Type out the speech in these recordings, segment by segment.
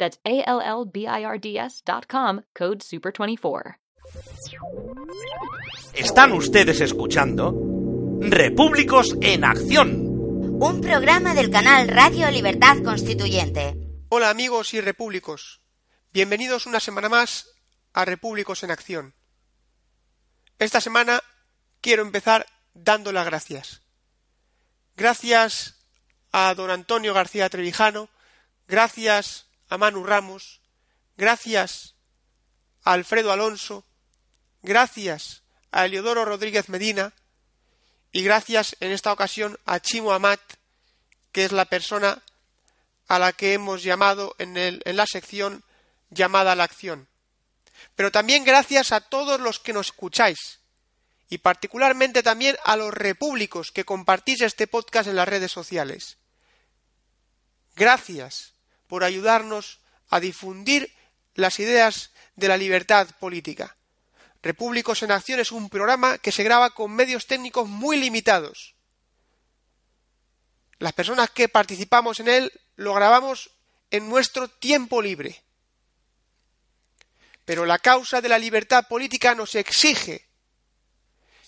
That's A-L-L-B-I-R-D-S dot com, code SUPER24. Están ustedes escuchando Repúblicos en Acción. Un programa del canal Radio Libertad Constituyente. Hola amigos y repúblicos. Bienvenidos una semana más a Repúblicos en Acción. Esta semana quiero empezar dando las gracias. Gracias a don Antonio García Trevijano, gracias a Manu Ramos, gracias a Alfredo Alonso, gracias a Eliodoro Rodríguez Medina y gracias en esta ocasión a Chimo Amat, que es la persona a la que hemos llamado en, el, en la sección llamada a la acción. Pero también gracias a todos los que nos escucháis y particularmente también a los repúblicos que compartís este podcast en las redes sociales. Gracias por ayudarnos a difundir las ideas de la libertad política. Repúblicos en Acción es un programa que se graba con medios técnicos muy limitados. Las personas que participamos en él lo grabamos en nuestro tiempo libre. Pero la causa de la libertad política nos exige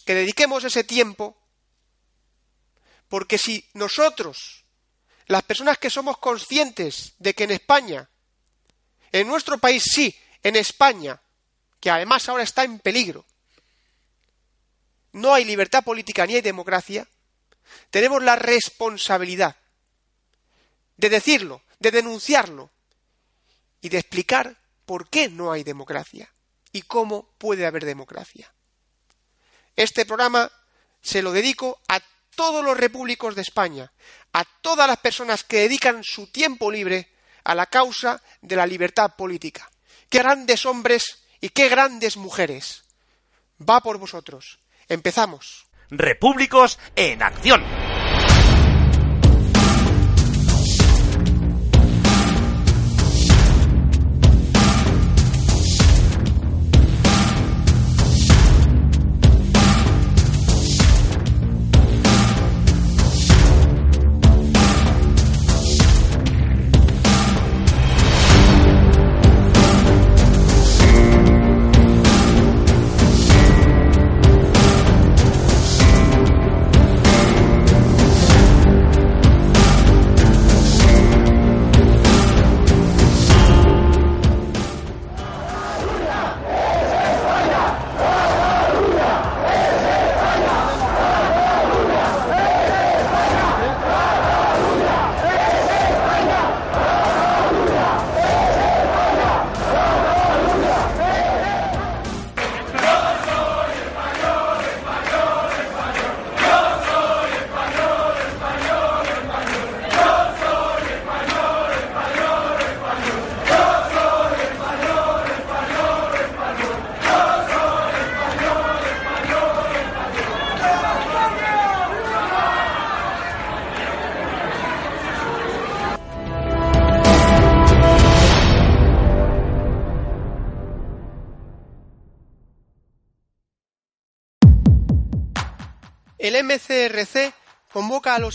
que dediquemos ese tiempo porque si nosotros las personas que somos conscientes de que en España, en nuestro país sí, en España, que además ahora está en peligro, no hay libertad política ni hay democracia, tenemos la responsabilidad de decirlo, de denunciarlo y de explicar por qué no hay democracia y cómo puede haber democracia. Este programa se lo dedico a todos los repúblicos de España, a todas las personas que dedican su tiempo libre a la causa de la libertad política. Qué grandes hombres y qué grandes mujeres. Va por vosotros. Empezamos. Repúblicos en Acción.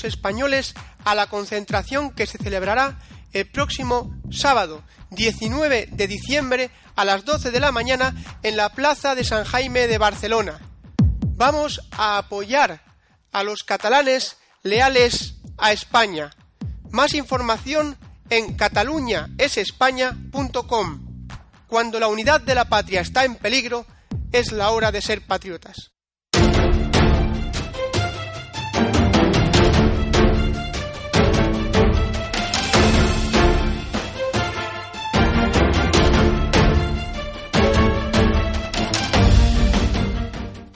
Españoles a la concentración que se celebrará el próximo sábado 19 de diciembre a las 12 de la mañana en la Plaza de San Jaime de Barcelona. Vamos a apoyar a los catalanes leales a España. Más información en cataluñaesespaña.com. Cuando la unidad de la patria está en peligro, es la hora de ser patriotas.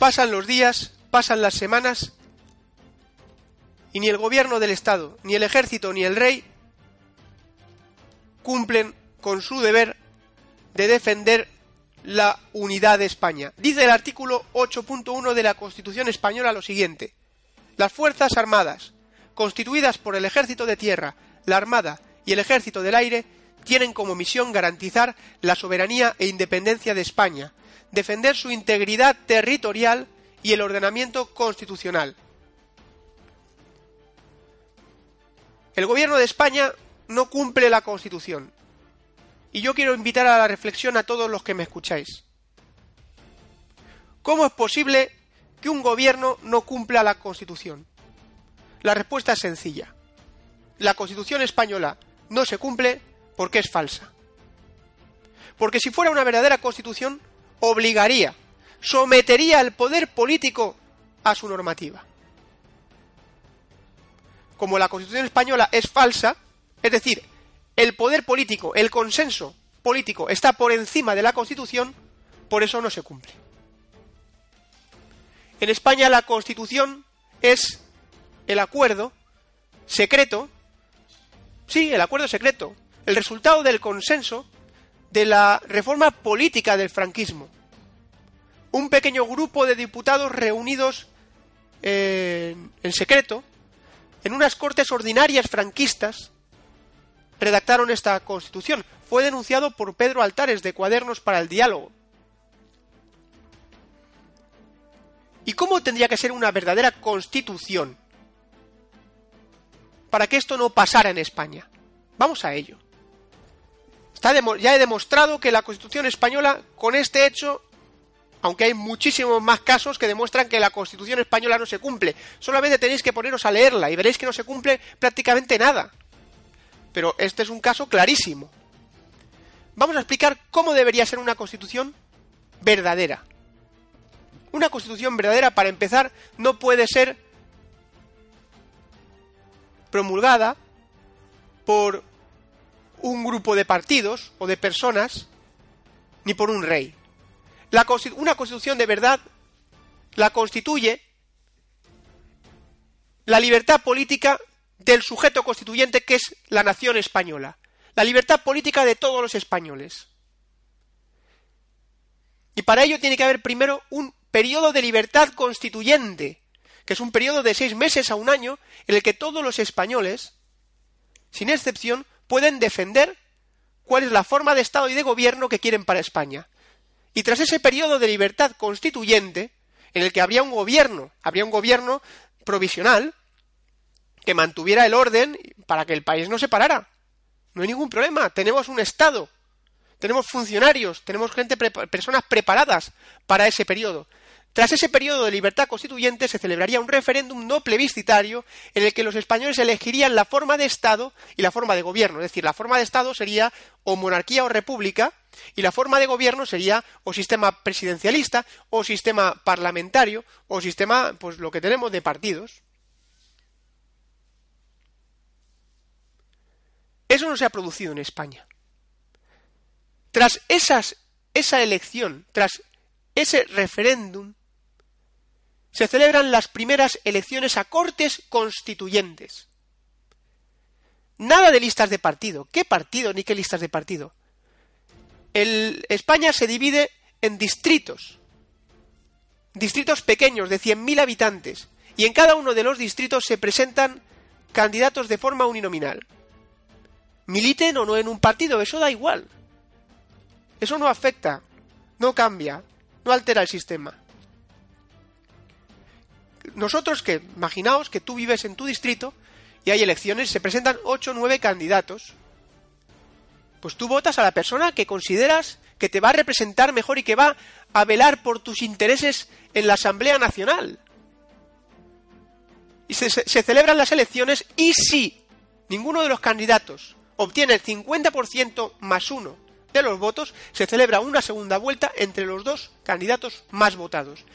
Pasan los días, pasan las semanas, y ni el gobierno del Estado, ni el ejército, ni el rey cumplen con su deber de defender la unidad de España. Dice el artículo 8.1 de la Constitución española lo siguiente. Las Fuerzas Armadas, constituidas por el Ejército de Tierra, la Armada y el Ejército del Aire, tienen como misión garantizar la soberanía e independencia de España, defender su integridad territorial y el ordenamiento constitucional. El gobierno de España no cumple la Constitución. Y yo quiero invitar a la reflexión a todos los que me escucháis. ¿Cómo es posible que un gobierno no cumpla la Constitución? La respuesta es sencilla. La Constitución española no se cumple porque es falsa. Porque si fuera una verdadera Constitución, obligaría, sometería al poder político a su normativa. Como la Constitución española es falsa, es decir, el poder político, el consenso político está por encima de la Constitución, por eso no se cumple. En España la Constitución es el acuerdo secreto, sí, el acuerdo secreto, el resultado del consenso de la reforma política del franquismo. Un pequeño grupo de diputados reunidos eh, en secreto en unas cortes ordinarias franquistas redactaron esta constitución. Fue denunciado por Pedro Altares de Cuadernos para el Diálogo. ¿Y cómo tendría que ser una verdadera constitución para que esto no pasara en España? Vamos a ello. Ya he demostrado que la Constitución española, con este hecho, aunque hay muchísimos más casos que demuestran que la Constitución española no se cumple, solamente tenéis que poneros a leerla y veréis que no se cumple prácticamente nada. Pero este es un caso clarísimo. Vamos a explicar cómo debería ser una constitución verdadera. Una constitución verdadera, para empezar, no puede ser promulgada por un grupo de partidos o de personas, ni por un rey. una constitución de verdad la constituye la libertad política del sujeto constituyente que es la nación española, la libertad política de todos los españoles. Y para ello tiene que haber primero un periodo de libertad constituyente, que es un periodo de seis meses a un año en el que todos los españoles, sin excepción, pueden defender cuál es la forma de Estado y de gobierno que quieren para España. Y tras ese periodo de libertad constituyente, en el que habría un gobierno, habría un gobierno provisional, que mantuviera el orden para que el país no se parara. No hay ningún problema. Tenemos un Estado, tenemos funcionarios, tenemos gente, personas preparadas para ese periodo. Tras ese periodo de libertad constituyente se celebraría un referéndum no plebiscitario en el que los españoles elegirían la forma de Estado y la forma de gobierno. Es decir, la forma de Estado sería o monarquía o república y la forma de gobierno sería o sistema presidencialista o sistema parlamentario o sistema, pues lo que tenemos de partidos. Eso no se ha producido en España. Tras esas, esa elección, tras ese referéndum, se celebran las primeras elecciones a cortes constituyentes. Nada de listas de partido. ¿Qué partido ni qué listas de partido? España se divide en distritos. Distritos pequeños de 100.000 habitantes. Y en cada uno de los distritos se presentan candidatos de forma uninominal militen o no en un partido, eso da igual. Eso no afecta, no cambia, no altera el sistema. Nosotros que, imaginaos que tú vives en tu distrito y hay elecciones, se presentan 8 o 9 candidatos. Pues tú votas a la persona que consideras que te va a representar mejor y que va a velar por tus intereses en la Asamblea Nacional. Y se, se celebran las elecciones y si ninguno de los candidatos obtiene el 50% más uno de los votos, se celebra una segunda vuelta entre los dos candidatos más votados.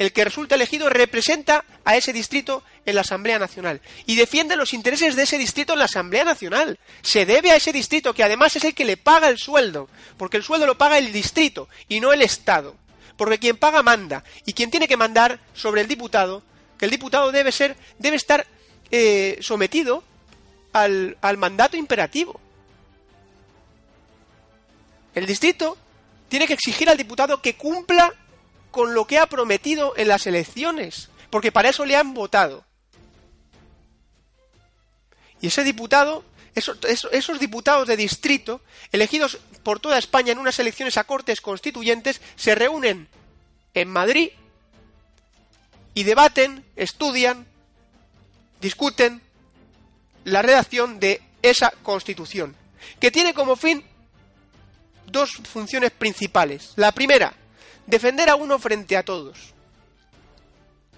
El que resulta elegido representa a ese distrito en la Asamblea Nacional y defiende los intereses de ese distrito en la Asamblea Nacional. Se debe a ese distrito, que además es el que le paga el sueldo, porque el sueldo lo paga el distrito y no el Estado. Porque quien paga manda, y quien tiene que mandar sobre el diputado, que el diputado debe ser, debe estar eh, sometido al, al mandato imperativo. El distrito tiene que exigir al diputado que cumpla con lo que ha prometido en las elecciones, porque para eso le han votado. Y ese diputado, esos, esos, diputados de distrito, elegidos por toda España en unas elecciones a cortes constituyentes, se reúnen en Madrid y debaten, estudian, discuten la redacción de esa constitución, que tiene como fin dos funciones principales. La primera, defender a uno frente a todos.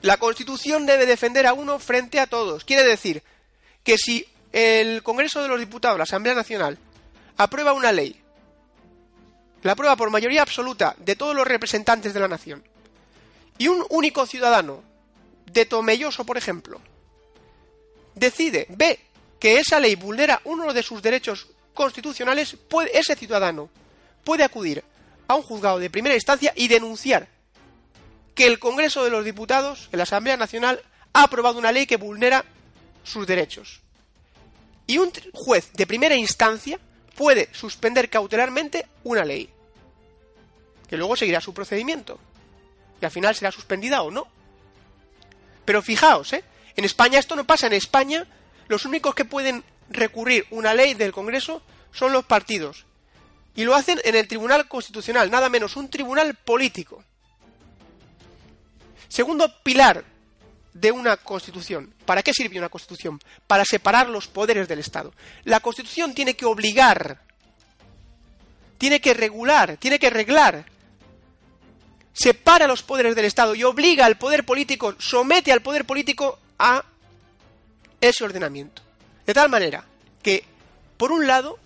La Constitución debe defender a uno frente a todos. Quiere decir que si el Congreso de los Diputados, la Asamblea Nacional, aprueba una ley, la aprueba por mayoría absoluta de todos los representantes de la nación, y un único ciudadano de Tomelloso, por ejemplo, decide, ve que esa ley vulnera uno de sus derechos constitucionales, puede, ese ciudadano puede acudir a un juzgado de primera instancia y denunciar que el Congreso de los Diputados, en la Asamblea Nacional, ha aprobado una ley que vulnera sus derechos. Y un juez de primera instancia puede suspender cautelarmente una ley, que luego seguirá su procedimiento, y al final será suspendida o no. Pero fijaos, ¿eh? En España esto no pasa. En España los únicos que pueden recurrir una ley del Congreso son los partidos. Y lo hacen en el Tribunal Constitucional, nada menos un tribunal político. Segundo pilar de una constitución. ¿Para qué sirve una constitución? Para separar los poderes del Estado. La constitución tiene que obligar, tiene que regular, tiene que reglar. Separa los poderes del Estado y obliga al poder político, somete al poder político a ese ordenamiento. De tal manera que, por un lado,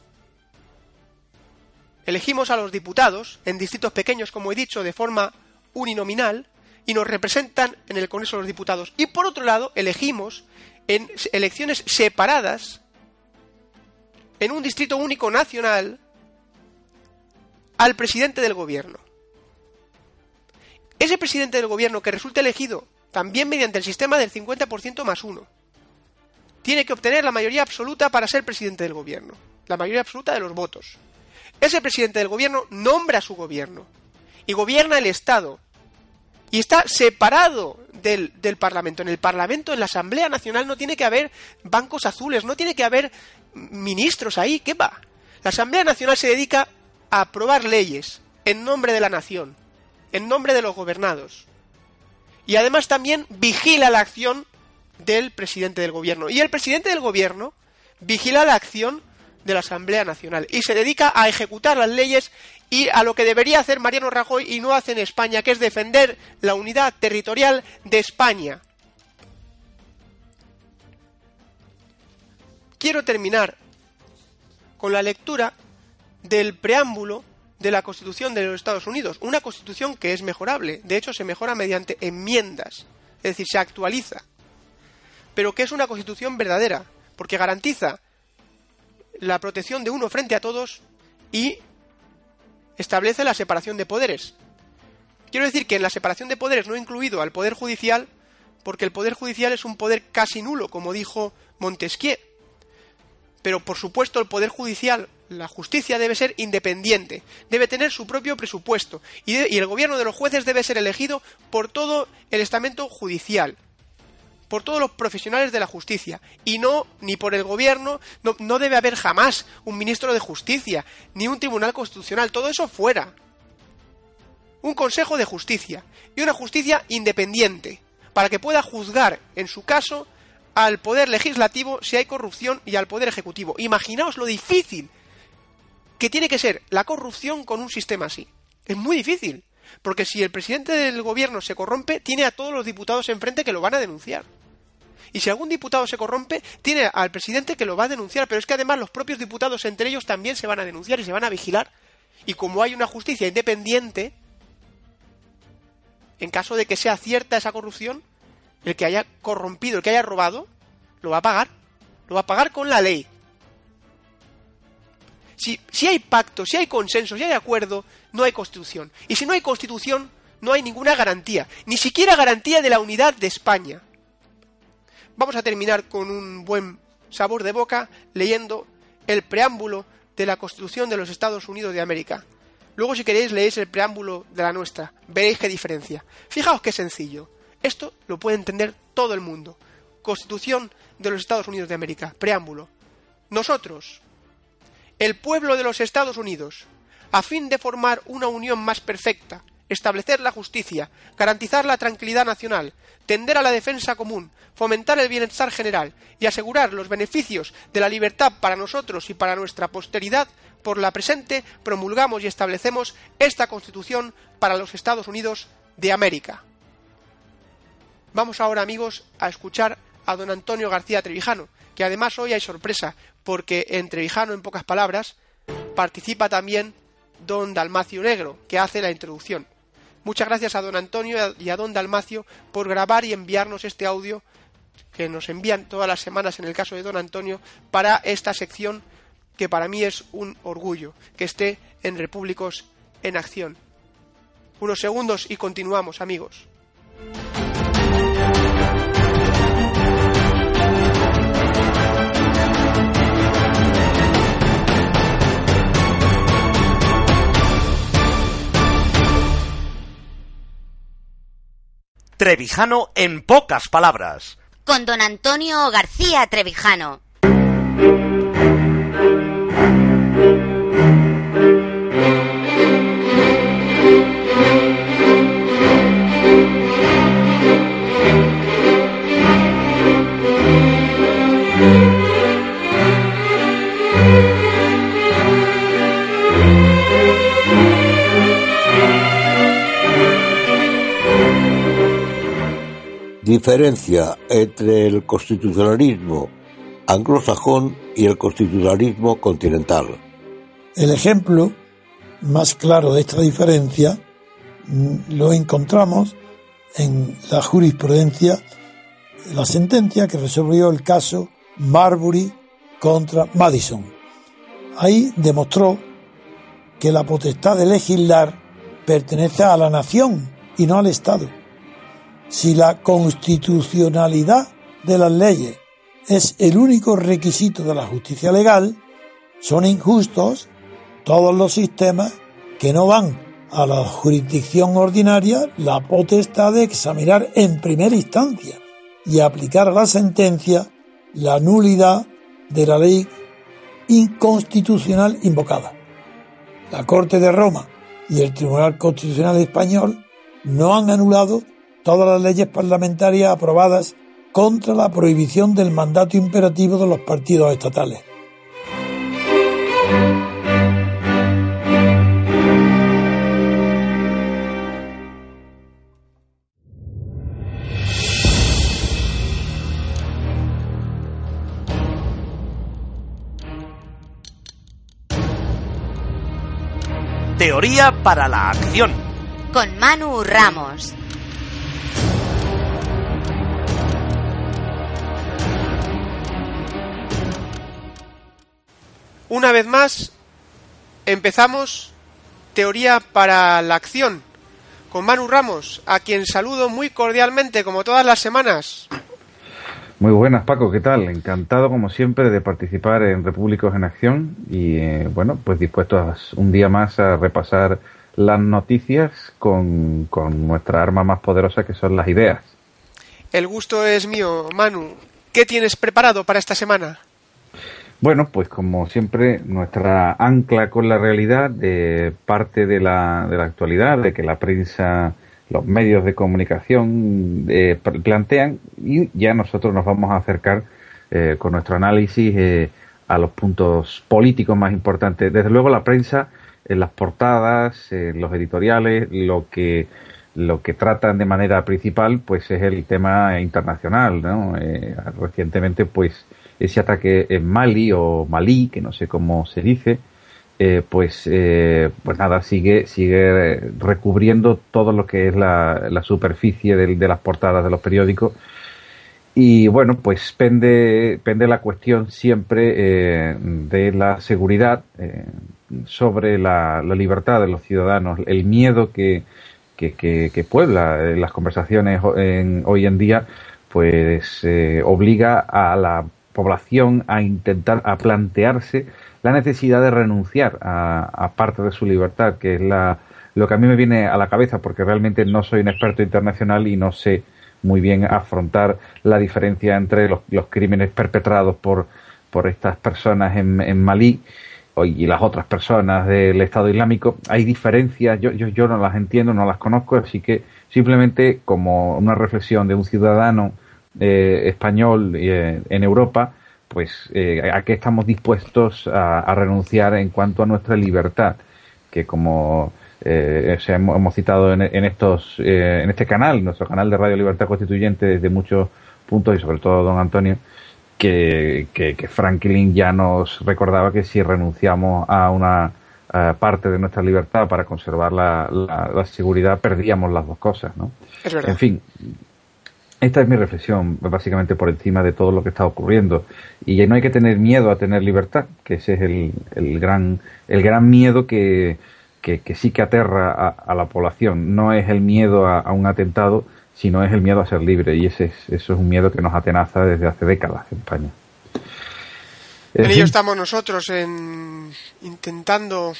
elegimos a los diputados en distritos pequeños, como he dicho, de forma uninominal, y nos representan en el Congreso de los Diputados. Y por otro lado, elegimos en elecciones separadas, en un distrito único nacional, al presidente del gobierno. Ese presidente del gobierno que resulta elegido también mediante el sistema del 50% más uno, tiene que obtener la mayoría absoluta para ser presidente del gobierno, la mayoría absoluta de los votos. Ese presidente del gobierno nombra a su gobierno y gobierna el Estado y está separado del, del, Parlamento. En el Parlamento, en la Asamblea Nacional, no tiene que haber bancos azules, no tiene que haber ministros ahí. ¿Qué va? La Asamblea Nacional se dedica a aprobar leyes en nombre de la nación, en nombre de los gobernados. Y además también vigila la acción del presidente del gobierno. Y el presidente del gobierno vigila la acción de la Asamblea Nacional y se dedica a ejecutar las leyes y a lo que debería hacer Mariano Rajoy y no hace en España, que es defender la unidad territorial de España. Quiero terminar con la lectura del preámbulo de la Constitución de los Estados Unidos, una Constitución que es mejorable, de hecho se mejora mediante enmiendas, es decir, se actualiza, pero que es una Constitución verdadera, porque garantiza la protección de uno frente a todos y establece la separación de poderes. Quiero decir que en la separación de poderes no he incluido al Poder Judicial, porque el Poder Judicial es un poder casi nulo, como dijo Montesquieu. Pero por supuesto el Poder Judicial, la justicia debe ser independiente, debe tener su propio presupuesto y, y el gobierno de los jueces debe ser elegido por todo el estamento judicial por todos los profesionales de la justicia y no ni por el gobierno, no, no, debe haber jamás un ministro de justicia, ni un tribunal constitucional, todo eso fuera. Un consejo de justicia y una justicia independiente, para que pueda juzgar, en su caso, al poder legislativo si hay corrupción y al poder ejecutivo. Imaginaos lo difícil que tiene que ser la corrupción con un sistema así. Es muy difícil. Porque si el presidente del gobierno se corrompe, tiene a todos los diputados enfrente que lo van a denunciar. Y si algún diputado se corrompe, tiene al presidente que lo va a denunciar. Pero es que además los propios diputados entre ellos también se van a denunciar y se van a vigilar Y como hay una justicia independiente, en caso de que sea cierta esa corrupción, el que haya corrompido, el que haya robado, lo va a pagar. Lo va a pagar con la ley. Si, si hay pacto, si hay consenso, si hay acuerdo, no hay constitución. Y si no hay constitución, no hay ninguna garantía. Ni siquiera garantía de la unidad de España. Vamos a terminar con un buen sabor de boca leyendo el preámbulo de la Constitución de los Estados Unidos de América. Luego, si queréis, leéis el preámbulo de la nuestra. Veréis qué diferencia. Fijaos qué sencillo. Esto lo puede entender todo el mundo. Constitución de los Estados Unidos de América. Preámbulo. Nosotros, el pueblo de los Estados Unidos, a fin de formar una unión más perfecta, establecer la justicia, garantizar la tranquilidad nacional, tender a la defensa común, fomentar el bienestar general y asegurar los beneficios de la libertad para nosotros y para nuestra posteridad, por la presente promulgamos y establecemos esta Constitución para los Estados Unidos de América. Vamos ahora, amigos, a escuchar a don Antonio García Trevijano, que además hoy hay sorpresa, porque en Trevijano, en pocas palabras, participa también don Dalmacio Negro, que hace la introducción. Muchas gracias a don Antonio y a don Dalmacio por grabar y enviarnos este audio que nos envían todas las semanas en el caso de don Antonio para esta sección que para mí es un orgullo que esté en Repúblicos en Acción. Unos segundos y continuamos, amigos. Trevijano en pocas palabras. Con don Antonio García Trevijano. Diferencia entre el constitucionalismo anglosajón y el constitucionalismo continental. El ejemplo más claro de esta diferencia mm, lo encontramos en la jurisprudencia, la sentencia que resolvió el caso Marbury contra Madison. Ahí demostró que la potestad de legislar pertenece a la nación y no al Estado si la constitucionalidad de las leyes es el único requisito de la justicia legal, son injustos todos los sistemas que no van a la jurisdicción ordinaria la potestad de examinar en primera instancia y aplicar a la sentencia la nulidad de la ley inconstitucional invocada. La Corte de Roma y el Tribunal Constitucional Español no han anulado todas las leyes parlamentarias aprobadas contra la prohibición del mandato imperativo de los partidos estatales. Teoría para la acción. Con Manu Ramos. Una vez más, empezamos Teoría para la Acción con Manu Ramos, a quien saludo muy cordialmente como todas las semanas. Muy buenas, Paco, ¿qué tal? Encantado, como siempre, de participar en Repúblicos en Acción y, eh, bueno, pues dispuesto a, un día más a repasar las noticias con, con nuestra arma más poderosa, que son las ideas. El gusto es mío, Manu. ¿Qué tienes preparado para esta semana? Bueno, pues como siempre, nuestra ancla con la realidad de parte de la, de la actualidad, de que la prensa, los medios de comunicación eh, plantean, y ya nosotros nos vamos a acercar eh, con nuestro análisis eh, a los puntos políticos más importantes. Desde luego, la prensa, en las portadas, en los editoriales, lo que lo que tratan de manera principal, pues es el tema internacional, ¿no? recientemente, pues ese ataque en Mali o Malí, que no sé cómo se dice, eh, pues, eh, pues nada, sigue, sigue recubriendo todo lo que es la, la superficie de, de, las portadas de los periódicos. Y bueno, pues pende, pende la cuestión siempre eh, de la seguridad eh, sobre la, la, libertad de los ciudadanos, el miedo que, que, que, puebla las conversaciones en, hoy en día, pues obliga a la población a intentar, a plantearse la necesidad de renunciar a, parte de su libertad, que es la, lo que a mí me viene a la cabeza, porque realmente no soy un experto internacional y no sé muy bien afrontar la diferencia entre los, crímenes perpetrados por, por estas personas en, en Malí y las otras personas del Estado Islámico. Hay diferencias, yo, yo, yo no las entiendo, no las conozco, así que simplemente como una reflexión de un ciudadano eh, español eh, en Europa, pues eh, a qué estamos dispuestos a, renunciar en cuanto a nuestra libertad, que como eh, hemos, citado en, estos, eh, en este canal, nuestro canal de Radio Libertad Constituyente desde muchos puntos y sobre todo don Antonio, que, Franklin ya nos recordaba que si renunciamos a una parte de nuestra libertad para conservar la, la, seguridad, perdíamos las dos cosas, ¿no? En fin, esta es mi reflexión, básicamente por encima de todo lo que está ocurriendo. Y no hay que tener miedo a tener libertad, que ese es el, el gran, el gran miedo que, que, sí que aterra a, la población. No es el miedo a, un atentado, sino es el miedo a ser libre. Y ese es, eso es un miedo que nos atenaza desde hace décadas en España. En ello estamos nosotros, en, intentando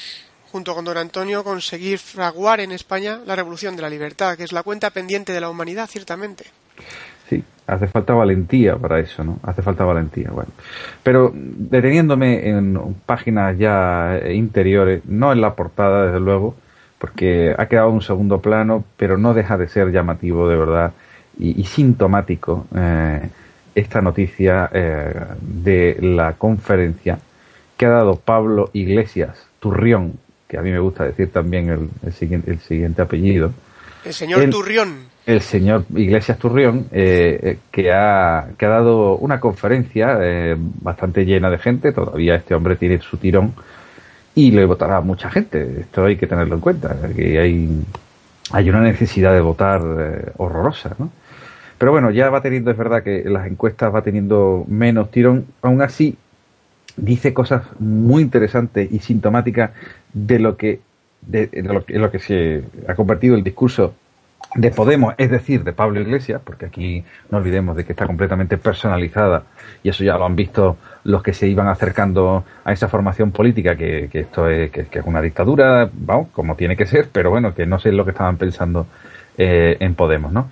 junto con don Antonio, conseguir fraguar en España la revolución de la libertad, que es la cuenta pendiente de la humanidad, ciertamente. Sí, hace falta valentía para eso, ¿no? Hace falta valentía, bueno. Pero deteniéndome en páginas ya interiores, no en la portada, desde luego, porque ha quedado un segundo plano, pero no deja de ser llamativo, de verdad, y, sintomático eh, esta noticia eh, de la conferencia que ha dado Pablo Iglesias Turrión, que a mí me gusta decir también el, siguiente, el siguiente apellido. El señor Turrión el señor Iglesias Turrión, eh, eh, que, ha, que ha dado una conferencia eh, bastante llena de gente, todavía este hombre tiene su tirón y le votará mucha gente, esto hay que tenerlo en cuenta, que hay, hay una necesidad de votar horrorosa, ¿no? Pero bueno, ya va teniendo, es verdad que las encuestas va teniendo menos tirón, aún así dice cosas muy interesantes y sintomáticas de lo que de, lo, de lo que se ha convertido el discurso de Podemos, es decir, de Pablo Iglesias, porque aquí no olvidemos de que está completamente personalizada y eso ya lo han visto los que se iban acercando a esa formación política, que, esto es, que, es una dictadura, vamos, como tiene que ser, pero bueno, que no sé lo que estaban pensando eh, en Podemos, ¿no?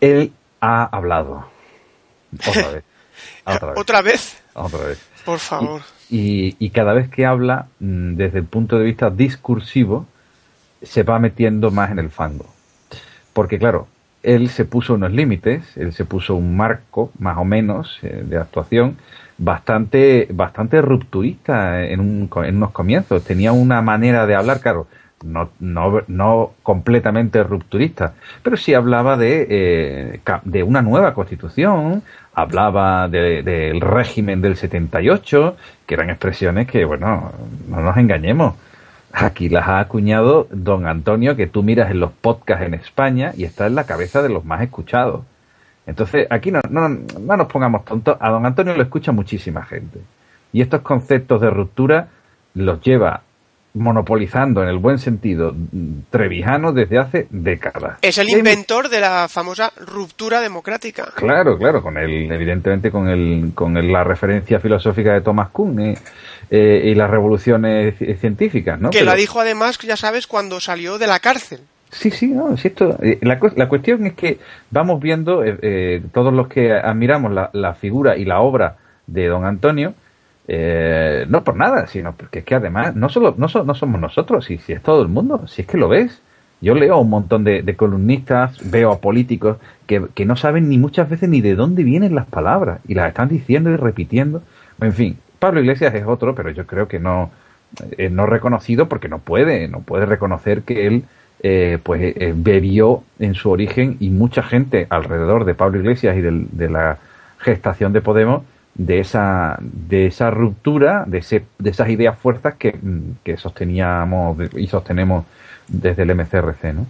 Él ha hablado. Otra vez. Otra vez. ¿Otra vez? Por favor. Y, y cada vez que habla, mm, desde el punto de vista discursivo, se va metiendo más en el fango porque claro, él se puso unos límites, él se puso un marco más o menos eh, de actuación bastante, bastante rupturista en, un, en unos comienzos. Tenía una manera de hablar, claro, no, no, no completamente rupturista, pero sí hablaba de, eh, de una nueva constitución, hablaba del régimen del 78, que eran expresiones que, bueno, no nos engañemos, Aquí las ha acuñado don Antonio, que tú miras en los podcasts en España y está en la cabeza de los más escuchados. Entonces, aquí no, no, no nos pongamos tontos. A don Antonio lo escucha muchísima gente. Y estos conceptos de ruptura los lleva monopolizando en el buen sentido Trevijano desde hace décadas. Es el inventor de la famosa ruptura democrática. Claro, claro, con el, evidentemente con el, con la referencia filosófica de Thomas Kuhn eh, eh, y las revoluciones científicas, ¿no? Que la dijo además, ya sabes, cuando salió de la cárcel. Sí, sí, no, si esto, eh, la, la, cuestión es que vamos viendo, todos los que admiramos la, la figura y la obra de don Antonio, eh, no por nada, sino porque es que además no solo no, no somos nosotros, si, si es todo el mundo, si es que lo ves. Yo leo un montón de, columnistas, veo a políticos que, que, no saben ni muchas veces ni de dónde vienen las palabras y las están diciendo y repitiendo. En fin, Pablo Iglesias es otro, pero yo creo que no, eh, no reconocido porque no puede, no puede reconocer que él eh, pues bebió en su origen y mucha gente alrededor de Pablo Iglesias y de la gestación de Podemos de esa, de esa ruptura, de, ese, de esas ideas fuerzas que, que sosteníamos y sostenemos desde el MCRC, ¿no?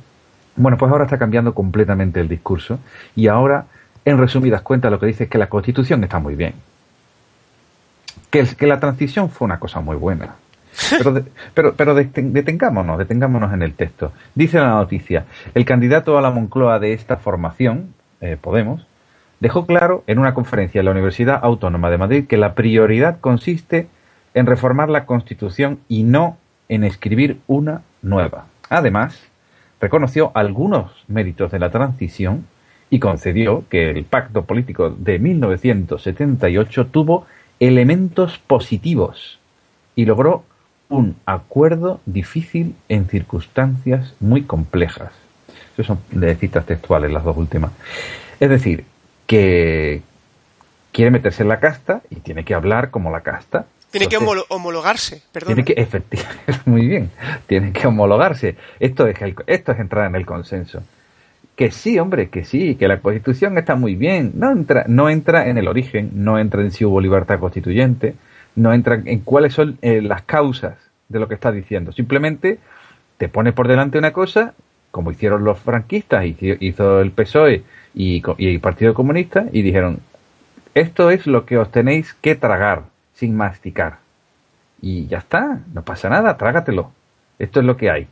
Bueno, pues ahora está cambiando completamente el discurso y ahora, en resumidas cuentas, lo que dice es que la Constitución está muy bien. Que, que la transición fue una cosa muy buena. Pero, pero, pero detengámonos, detengámonos en el texto. Dice la noticia, el candidato a la Moncloa de esta formación, eh, Podemos, dejó claro en una conferencia en la Universidad Autónoma de Madrid que la prioridad consiste en reformar la Constitución y no en escribir una nueva. Además, reconoció algunos méritos de la transición y concedió que el pacto político de 1978 tuvo elementos positivos y logró un acuerdo difícil en circunstancias muy complejas. Esas son de citas textuales las dos últimas. Es decir, que quiere meterse en la casta y tiene que hablar como la casta. Tiene que homologarse, perdón. Tiene que, efectivamente, muy bien, tiene que homologarse. Esto es, esto es entrar en el consenso. Que sí, hombre, que sí, que la constitución está muy bien. No entra, no entra en el origen, no entra en si hubo libertad constituyente, no entra en cuáles son eh, las causas de lo que está diciendo. Simplemente te pone por delante una cosa, como hicieron los franquistas, hizo el PSOE y, el Partido Comunista y dijeron, esto es lo que os tenéis que tragar sin masticar. Y ya está, no pasa nada, trágatelo. Esto es lo que hay.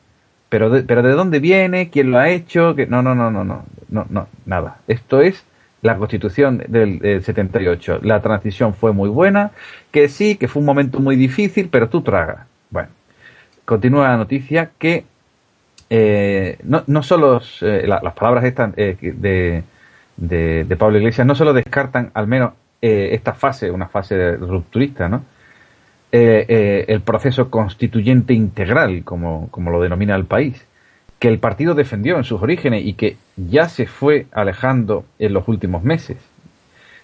Pero de, pero de dónde viene, quién lo ha hecho, que no, no, no, no, no, no, no, nada. Esto es la constitución del, del, 78. La transición fue muy buena, que sí, que fue un momento muy difícil, pero tú tragas. Bueno, continúa la noticia que eh, no, no solo eh, las palabras estas eh, de, de, Pablo Iglesias no solo descartan al menos esta fase, una fase rupturista, ¿no? el proceso constituyente integral, como, como lo denomina el país, que el partido defendió en sus orígenes y que ya se fue alejando en los últimos meses,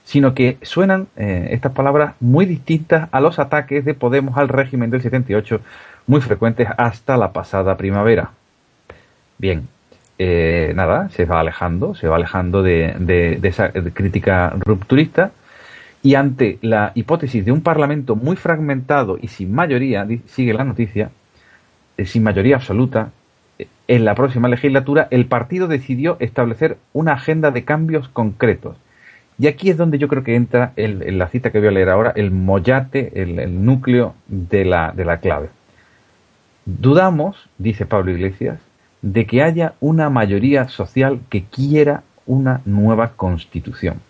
sino que suenan estas palabras muy distintas a los ataques de Podemos al régimen del 78, muy frecuentes hasta la pasada primavera. Bien, eh, nada, se va alejando, se va alejando de, esa crítica rupturista y ante la hipótesis de un Parlamento muy fragmentado y sin mayoría, sigue la noticia, eh, sin mayoría absoluta, eh, en la próxima legislatura el partido decidió establecer una agenda de cambios concretos. Y aquí es donde yo creo que entra en la cita que voy a leer ahora, el mollate, el, el núcleo de la, de la clave. Dudamos, dice Pablo Iglesias, de que haya una mayoría social que quiera una nueva constitución.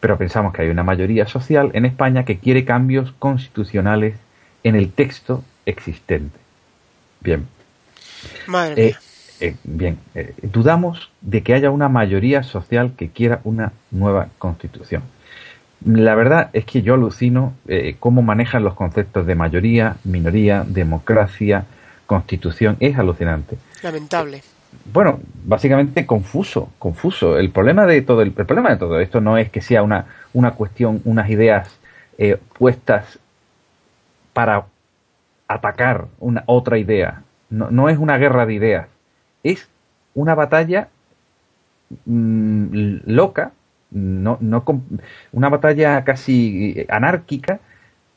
Pero pensamos que hay una mayoría social en España que quiere cambios constitucionales en el texto existente. Bien. Madre eh, eh, bien, eh, dudamos de que haya una mayoría social que quiera una nueva constitución. La verdad es que yo alucino cómo manejan los conceptos de mayoría, minoría, democracia, constitución. Es alucinante. Lamentable. Bueno, básicamente confuso, confuso. El problema de todo el, problema de todo esto no es que sea una, una cuestión, unas ideas eh, puestas para atacar una otra idea. No, no, es una guerra de ideas. Es una batalla mm, loca, no, no, una batalla casi anárquica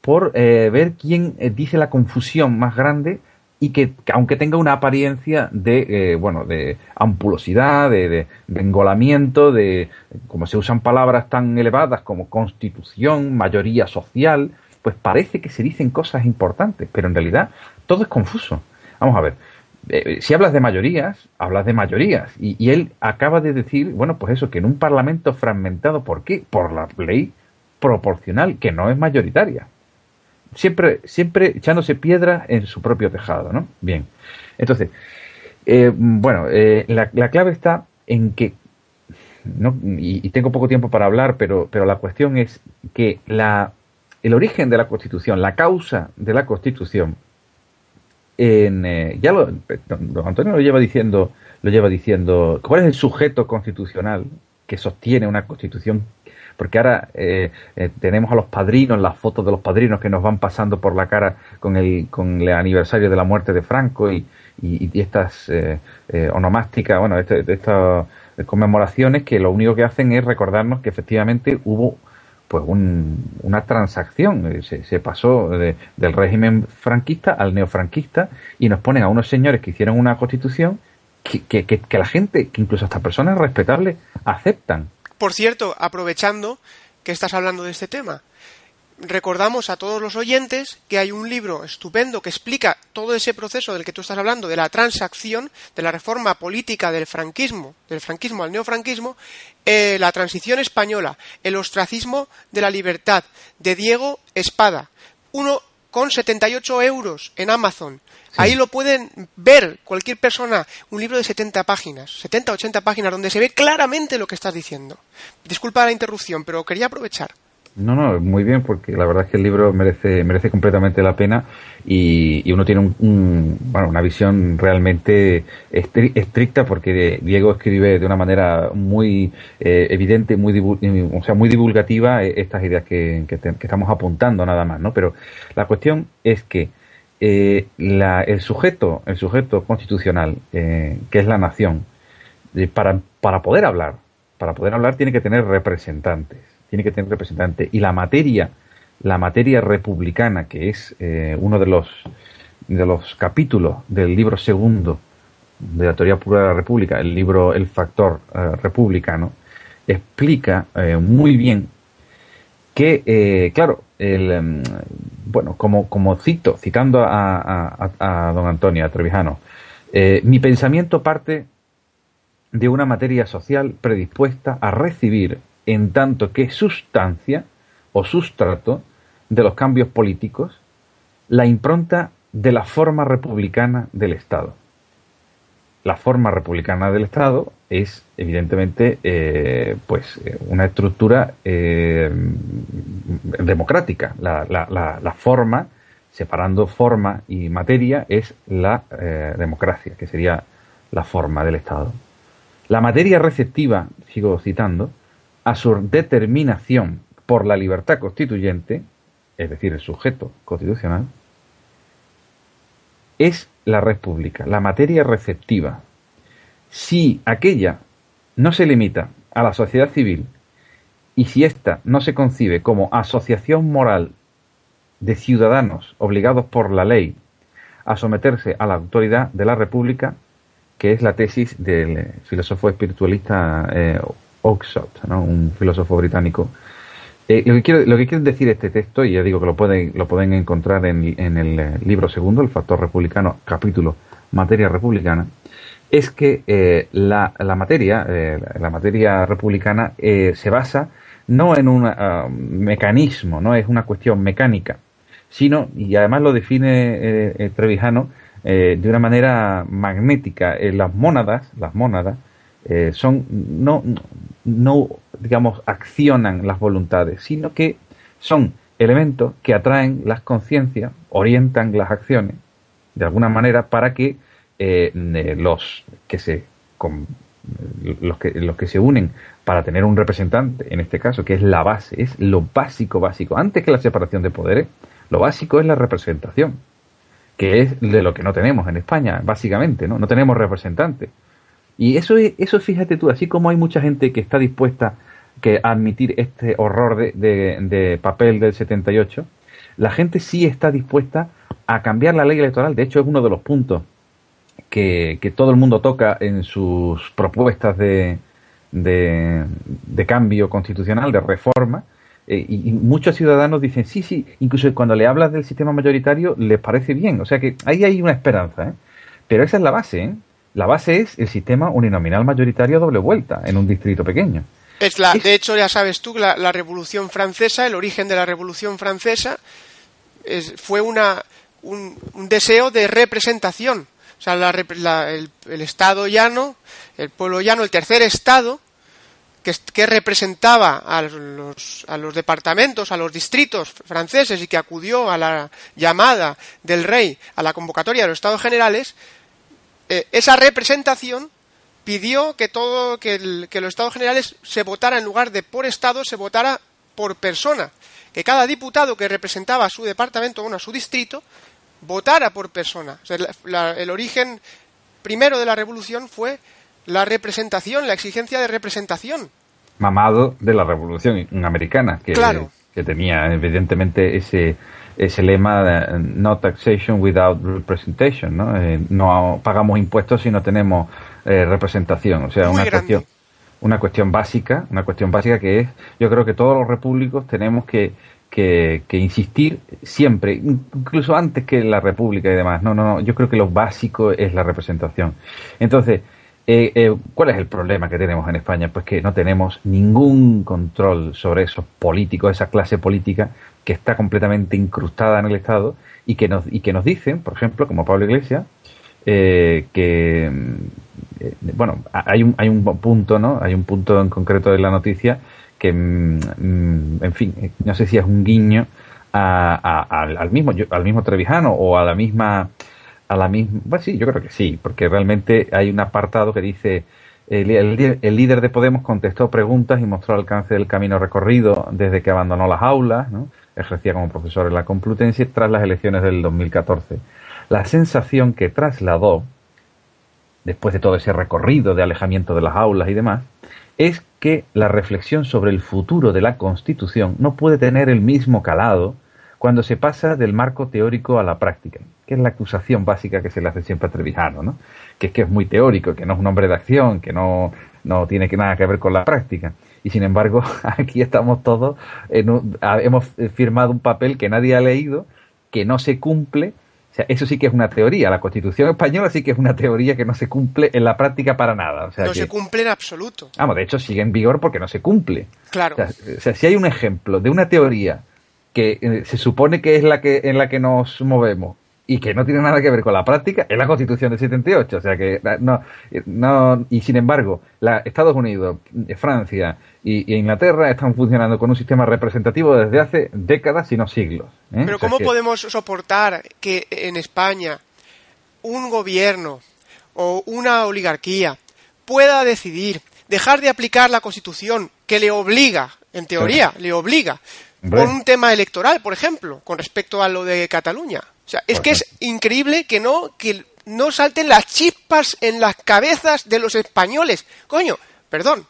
por eh, ver quién eh, dice la confusión más grande y que, aunque tenga una apariencia de, eh, bueno, de ampulosidad, de, engolamiento, de, como se usan palabras tan elevadas como constitución, mayoría social, pues parece que se dicen cosas importantes, pero en realidad todo es confuso. Vamos a ver, eh, si hablas de mayorías, hablas de mayorías, y, y él acaba de decir, bueno, pues eso, que en un parlamento fragmentado, ¿por qué? Por la ley proporcional, que no es mayoritaria siempre, siempre echándose piedra en su propio tejado, ¿no? Bien. Entonces, eh, bueno, eh, la, clave está en que, y, tengo poco tiempo para hablar, pero, pero la cuestión es que la, el origen de la Constitución, la causa de la Constitución, en, eh, ya lo, don Antonio lo lleva diciendo, lo lleva diciendo, ¿cuál es el sujeto constitucional que sostiene una Constitución porque ahora eh, eh, tenemos a los padrinos, las fotos de los padrinos que nos van pasando por la cara con el, con el aniversario de la muerte de Franco y, y, estas eh, onomásticas, bueno, este, estas conmemoraciones que lo único que hacen es recordarnos que efectivamente hubo pues una transacción. Se, se pasó del régimen franquista al neofranquista y nos ponen a unos señores que hicieron una constitución que, que, que la gente, que incluso hasta personas respetables, aceptan. Por cierto, aprovechando que estás hablando de este tema, recordamos a todos los oyentes que hay un libro estupendo que explica todo ese proceso del que tú estás hablando, de la transacción, de la reforma política del franquismo, del franquismo al neofranquismo, eh, la transición española, el ostracismo de la libertad, de Diego Espada. Uno 78 euros en Amazon. Ahí lo pueden ver cualquier persona, un libro de 70 páginas, 70, 80 páginas, donde se ve claramente lo que estás diciendo. Disculpa la interrupción, pero quería aprovechar. No, no, muy bien, porque la verdad es que el libro merece, merece completamente la pena y, uno tiene un, bueno, una visión realmente estricta porque Diego escribe de una manera muy eh, evidente, muy o sea, muy divulgativa eh, estas ideas que, que, estamos apuntando nada más, ¿no? Pero la cuestión es que eh, la, el sujeto, el sujeto constitucional, que es la nación, para, para poder hablar, para poder hablar tiene que tener representantes tiene que tener representante. Y la materia, la materia republicana, que es eh, uno de los, de los capítulos del libro segundo de la teoría pura de la República, el libro El factor eh, republicano, explica eh, muy bien que, claro, el, em, bueno, como, como cito, citando a, a, don Antonio, a Trevijano, mi pensamiento parte de una materia social predispuesta a recibir en tanto que sustancia o sustrato de los cambios políticos la impronta de la forma republicana del Estado. La forma republicana del Estado es evidentemente eh, pues eh, una estructura eh, democrática. La, la, forma, separando forma y materia, es la democracia, que sería la forma del Estado. La materia receptiva, sigo citando, a su determinación por la libertad constituyente, es decir, el sujeto constitucional, es la red pública, la materia receptiva. Si aquella no se limita a la sociedad civil y si ésta no se concibe como asociación moral de ciudadanos obligados por la ley a someterse a la autoridad de la República, que es la tesis del filósofo espiritualista eh, Oxford, un filósofo británico. Eh, lo, que quiere, lo que quiere decir este texto, y ya digo que lo pueden, lo pueden encontrar en, el eh, libro segundo, El factor republicano, capítulo Materia republicana, es que eh, la, materia, la materia republicana, se basa no en un ah, mecanismo, no es una cuestión mecánica, sino, y además lo define Trevijano, de una manera magnética. las mónadas, las mónadas, eh, son no, no, digamos, accionan las voluntades, sino que son elementos que atraen las conciencias, orientan las acciones, de alguna manera, para que eh, los que se los que, los que se unen para tener un representante, en este caso, que es la base, es lo básico, básico. Antes que la separación de poderes, lo básico es la representación, que es de lo que no tenemos en España, básicamente, ¿no? No tenemos representantes. Y eso, eso fíjate tú, así como hay mucha gente que está dispuesta que a admitir este horror de, de, papel del 78, la gente sí está dispuesta a cambiar la ley electoral. De hecho, es uno de los puntos que, que todo el mundo toca en sus propuestas de, de, de cambio constitucional, de reforma. Eh, y, muchos ciudadanos dicen, sí, sí, incluso cuando le hablas del sistema mayoritario les parece bien. O sea que ahí hay una esperanza. ¿eh? Pero esa es la base. ¿eh? La base es el sistema uninominal mayoritario doble vuelta en un distrito pequeño. Es la, de hecho, ya sabes tú, la, la Revolución Francesa, el origen de la Revolución Francesa fue una, un, deseo de representación. O sea, el, Estado llano, el pueblo llano, el tercer Estado, que, que, representaba a los, a los departamentos, a los distritos franceses y que acudió a la llamada del rey a la convocatoria de los Estados Generales, eh, esa representación pidió que todo que, los estados generales se votara en lugar de por estado se votara por persona. Que cada diputado que representaba a su departamento o a su distrito votara por persona. El origen primero de la revolución fue la representación la exigencia de representación. Mamado de la Revolución Americana, que, que tenía evidentemente ese, ese lema de no taxation without representation, ¿no? Eh, no pagamos impuestos si no tenemos eh, representación, o sea, una cuestión una cuestión básica, una cuestión básica que es, yo creo que todos los repúblicos tenemos que, que, insistir siempre, incluso antes que la república y demás. No, no, no, yo creo que lo básico es la representación. Entonces, eh, eh, ¿cuál es el problema que tenemos en España? Pues que no tenemos ningún control sobre esos políticos, esa clase política que está completamente incrustada en el Estado y que nos, y que nos dicen, por ejemplo, como Pablo Iglesias, eh, que eh, bueno, hay un, hay un punto, ¿no? Hay un punto en concreto de la noticia que, mm, mm, en fin, eh, no sé si es un guiño al mismo al mismo Trevijano o a la misma a la misma bueno sí yo creo que sí porque realmente hay un apartado que dice el, el, líder de Podemos contestó preguntas y mostró el alcance del camino recorrido desde que abandonó las aulas ¿no? ejercía como profesor en la Complutense tras las elecciones del 2014 la sensación que trasladó después de todo ese recorrido de alejamiento de las aulas y demás, es que la reflexión sobre el futuro de la Constitución no puede tener el mismo calado cuando se pasa del marco teórico a la práctica, que es la acusación básica que se le hace siempre a Trevijano, ¿no? que es que es muy teórico, que no es un hombre de acción, que no, no tiene nada que ver con la práctica. Y sin embargo, aquí estamos todos, hemos firmado un papel que nadie ha leído, que no se cumple eso sí que es una teoría. La Constitución española sí que es una teoría que no se cumple en la práctica para nada. no se cumple en absoluto. Vamos, de hecho sigue en vigor porque no se cumple. Claro. O sea, si hay un ejemplo de una teoría que eh, se supone que es la que en la que nos movemos y que no tiene nada que ver con la práctica es la Constitución del 78. O sea que no, no y sin embargo, la, Estados Unidos, Francia y, Inglaterra están funcionando con un sistema representativo desde hace décadas, si no siglos. ¿eh? Pero ¿cómo podemos soportar que en España un gobierno o una oligarquía pueda decidir dejar de aplicar la Constitución que le obliga, en teoría, le obliga, con un tema electoral, por ejemplo, con respecto a lo de Cataluña? O sea, es que es increíble que no, que no salten las chispas en las cabezas de los españoles. Coño, perdón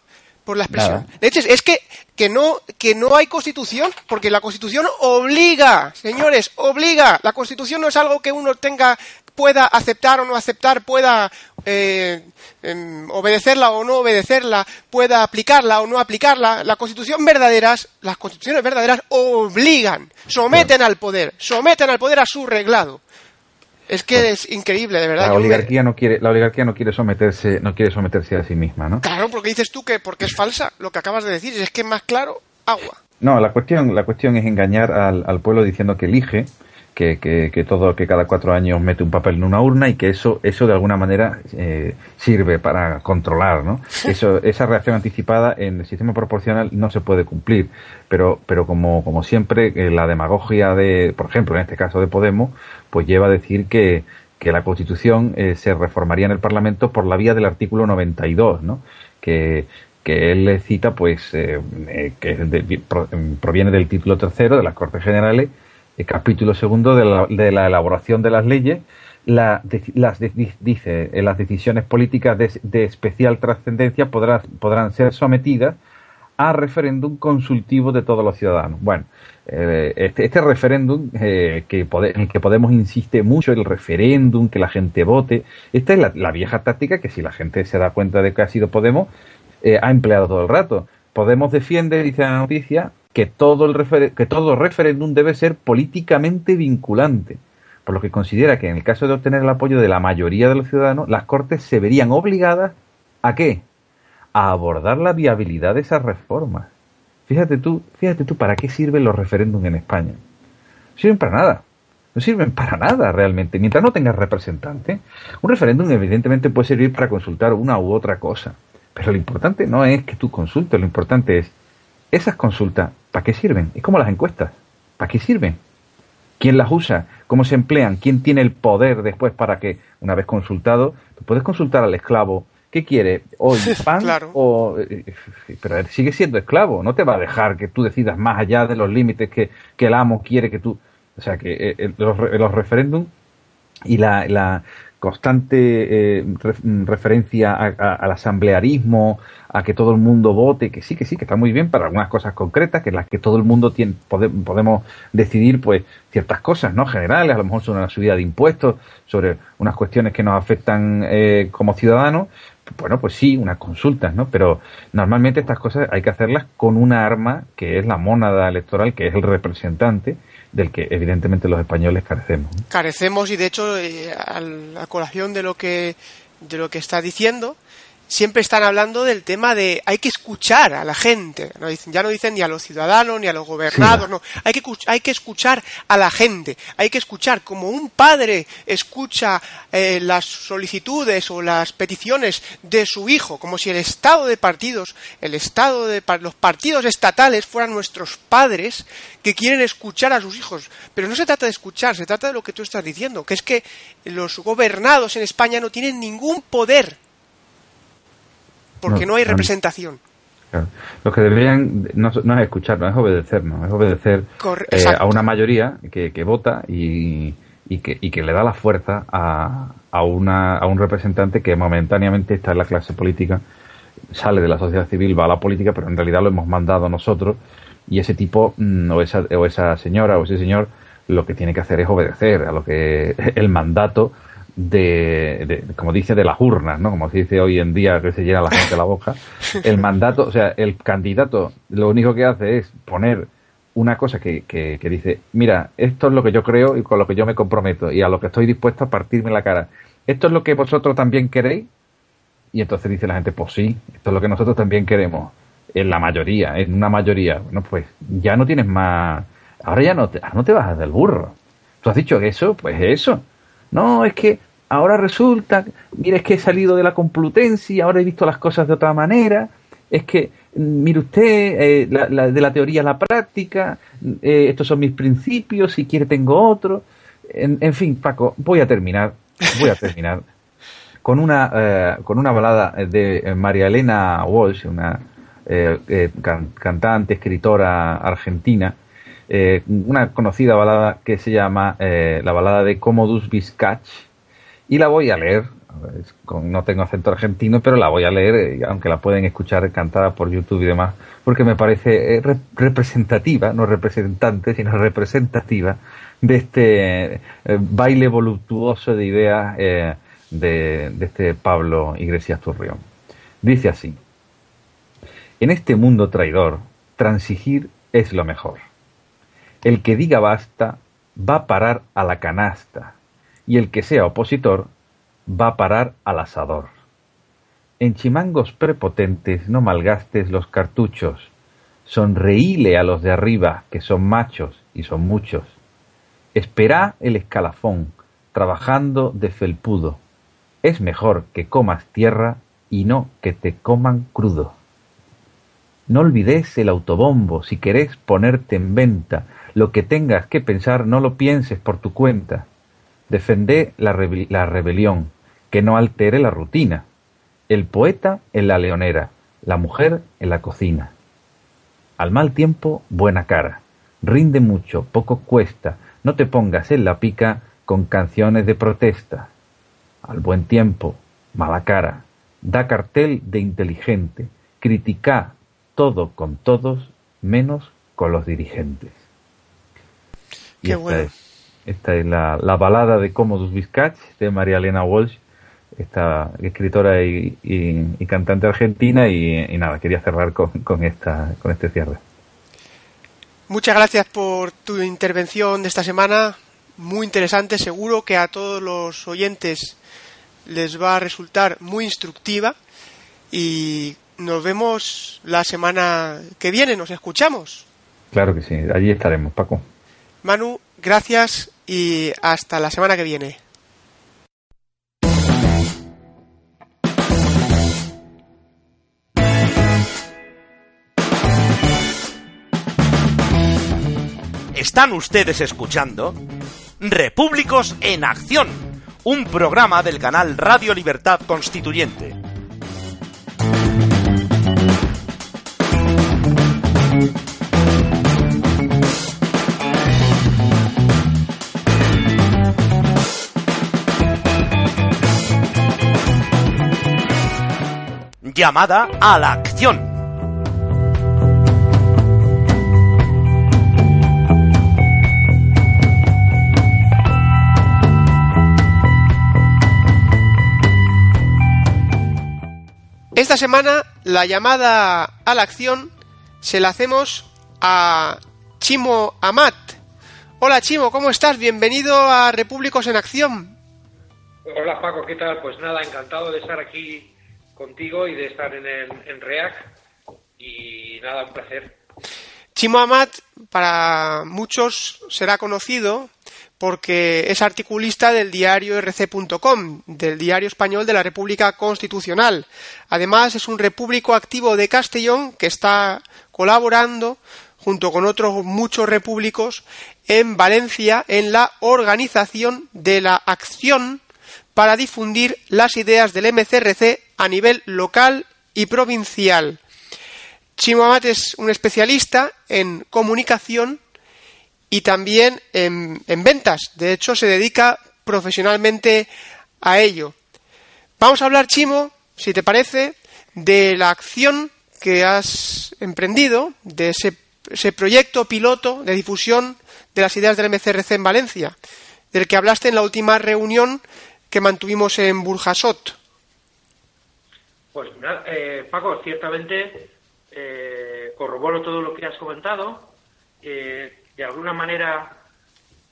por la expresión. es que, que, no, que no hay constitución, porque la constitución obliga, señores, obliga. La constitución no es algo que uno tenga, pueda aceptar o no aceptar, pueda eh, em, obedecerla o no obedecerla, pueda aplicarla o no aplicarla. La constitución verdaderas, las constituciones verdaderas obligan, someten al poder, someten al poder a su reglado. Es que es increíble, de verdad. La oligarquía no quiere, la oligarquía no quiere someterse, no quiere someterse a sí misma, ¿no? Claro, porque dices tú que porque es falsa lo que acabas de decir, es que es más claro, agua. No, la cuestión, la cuestión es engañar al, al pueblo diciendo que elige que, que, todo, que cada cuatro años mete un papel en una urna y que eso, eso de alguna manera eh, sirve para controlar, ¿no? Eso, esa reacción anticipada en el sistema proporcional no se puede cumplir, pero, pero como, como siempre, eh, la demagogia de, por ejemplo, en este caso de Podemos, pues lleva a decir que, que la Constitución eh, se reformaría en el Parlamento por la vía del artículo 92, ¿no? Que, que él le cita, pues, que proviene del título tercero de las Cortes Generales el capítulo segundo de la, de la elaboración de las leyes, la, las dice eh, las decisiones políticas de, especial trascendencia podrán, ser sometidas a referéndum consultivo de todos los ciudadanos. Bueno, eh, este, este, referéndum eh, que en el que Podemos insiste mucho, el referéndum, que la gente vote, esta es la, vieja táctica que si la gente se da cuenta de que ha sido Podemos, ha empleado todo el rato. Podemos defiende, dice la noticia, que todo, el que todo referéndum debe ser políticamente vinculante, por lo que considera que en el caso de obtener el apoyo de la mayoría de los ciudadanos, las Cortes se verían obligadas a qué? A abordar la viabilidad de esas reformas. Fíjate tú, fíjate tú, ¿para qué sirven los referéndums en España? No sirven para nada. No sirven para nada realmente, mientras no tengas representante. Un referéndum evidentemente puede servir para consultar una u otra cosa. Pero lo importante no es que tú consultes, lo importante es esas consultas, ¿para qué sirven? Es como las encuestas, ¿para qué sirven? ¿Quién las usa? ¿Cómo se emplean? ¿Quién tiene el poder después para que, una vez consultado, tú puedes consultar al esclavo ¿qué quiere? ¿Hoy pan? o, eh, pero él sigue siendo esclavo, no te va a dejar que tú decidas más allá de los límites que, el amo quiere que tú... O sea, que eh, los, los referéndums y la, constante eh, referencia al asamblearismo, a que todo el mundo vote, que sí, que sí, que está muy bien para algunas cosas concretas, que las que todo el mundo tiene, podemos decidir pues ciertas cosas, ¿no? Generales, a lo mejor sobre una subida de impuestos, sobre unas cuestiones que nos afectan eh, como ciudadanos, bueno, pues sí, unas consultas, ¿no? Pero normalmente estas cosas hay que hacerlas con una arma que es la mónada electoral, que es el representante, del que evidentemente los españoles carecemos. Carecemos y de hecho eh, a la colación de lo que de lo que está diciendo siempre están hablando del tema de hay que escuchar a la gente. No dicen, ya no dicen ni a los ciudadanos ni a los gobernados, no. Hay que, hay que escuchar a la gente. Hay que escuchar como un padre escucha eh, las solicitudes o las peticiones de su hijo, como si el estado de partidos, el estado de los partidos estatales fueran nuestros padres que quieren escuchar a sus hijos. Pero no se trata de escuchar, se trata de lo que tú estás diciendo, que es que los gobernados en España no tienen ningún poder porque no, hay representación. Lo que deberían no, es no es obedecer, no es obedecer eh, a una mayoría que, vota y, que, y que le da la fuerza a, a, una, a un representante que momentáneamente está en la clase política, sale de la sociedad civil, va a la política, pero en realidad lo hemos mandado nosotros y ese tipo mm, o esa, o esa señora o ese señor lo que tiene que hacer es obedecer a lo que el mandato de, como dice, de las urnas, ¿no? Como se dice hoy en día que se llena la gente la boca. El mandato, o sea, el candidato lo único que hace es poner una cosa que, que, dice, mira, esto es lo que yo creo y con lo que yo me comprometo y a lo que estoy dispuesto a partirme la cara. ¿Esto es lo que vosotros también queréis? Y entonces dice la gente, pues sí, esto es lo que nosotros también queremos. En la mayoría, en una mayoría. Bueno, pues ya no tienes más... Ahora ya no te, no te bajas del burro. Tú has dicho eso, pues eso. No, es que ahora resulta, mire, es que he salido de la Complutense ahora he visto las cosas de otra manera, es que, mire usted, eh, de la teoría a la práctica, eh, estos son mis principios, si quiere tengo otro. En, fin, Paco, voy a terminar, voy a terminar con una, eh, con una balada de María Elena Walsh, una cantante, escritora argentina, una conocida balada que se llama la balada de Commodus Viscach, y la voy a leer. No tengo acento argentino, pero la voy a leer, eh, aunque la pueden escuchar cantada por YouTube y demás, porque me parece eh, representativa, no representante, sino representativa de este eh, baile voluptuoso de ideas de, de este Pablo Iglesias Turrión. Dice así, en este mundo traidor, transigir es lo mejor. El que diga basta va a parar a la canasta y el que sea opositor va a parar al asador. En chimangos prepotentes no malgastes los cartuchos, sonreíle a los de arriba, que son machos y son muchos. Espera el escalafón, trabajando de felpudo. Es mejor que comas tierra y no que te coman crudo. No olvides el autobombo si querés ponerte en venta. Lo que tengas que pensar no lo pienses por tu cuenta. Defende la, rebelión, que no altere la rutina. El poeta en la leonera, la mujer en la cocina. Al mal tiempo, buena cara. Rinde mucho, poco cuesta. No te pongas en la pica con canciones de protesta. Al buen tiempo, mala cara. Da cartel de inteligente. Critica todo con todos, menos con los dirigentes. Qué bueno. Esta es la, balada de Commodus Viscach de María Elena Walsh, esta escritora y, cantante argentina. Y, nada, quería cerrar con, esta, con este cierre. Muchas gracias por tu intervención de esta semana. Muy interesante, seguro que a todos los oyentes les va a resultar muy instructiva. Y nos vemos la semana que viene, nos escuchamos. Claro que sí, allí estaremos, Paco. Manu, gracias y hasta la semana que viene. Están ustedes escuchando Repúblicos en Acción, un programa del canal Radio Libertad Constituyente. Llamada a la acción. Esta semana la llamada a la acción se la hacemos a Chimo Amat. Hola Chimo, ¿cómo estás? Bienvenido a Repúblicos en Acción. Hola Paco, ¿qué tal? Pues nada, encantado de estar aquí contigo y de estar en, el, en REAC y nada, un placer. Chimo Amat para muchos será conocido porque es articulista del diario rc.com, del diario español de la República Constitucional. Además, es un repúblico activo de Castellón que está colaborando junto con otros muchos repúblicos en Valencia en la organización de la acción para difundir las ideas del MCRC a nivel local y provincial. Chimo Amat es un especialista en comunicación y también en, ventas. De hecho, se dedica profesionalmente a ello. Vamos a hablar, Chimo, si te parece, de la acción que has emprendido, de ese, ese proyecto piloto de difusión de las ideas del MCRC en Valencia, del que hablaste en la última reunión que mantuvimos en Burjasot. Pues eh, Paco, ciertamente eh, corroboro todo lo que has comentado. Eh, de alguna manera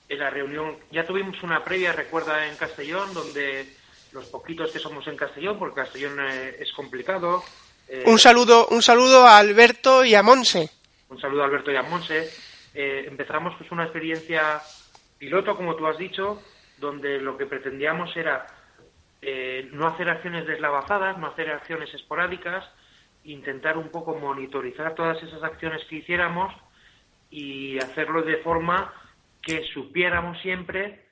en la reunión ya tuvimos una previa, recuerda, en Castellón, donde los poquitos que somos en Castellón, porque Castellón eh, es complicado. Eh, un saludo, un saludo a Alberto y a Monse. Un saludo a Alberto y a Monse. Eh, empezamos pues una experiencia piloto, como tú has dicho, donde lo que pretendíamos era no hacer acciones deslavazadas, no hacer acciones esporádicas, intentar un poco monitorizar todas esas acciones que hiciéramos y hacerlo de forma que supiéramos siempre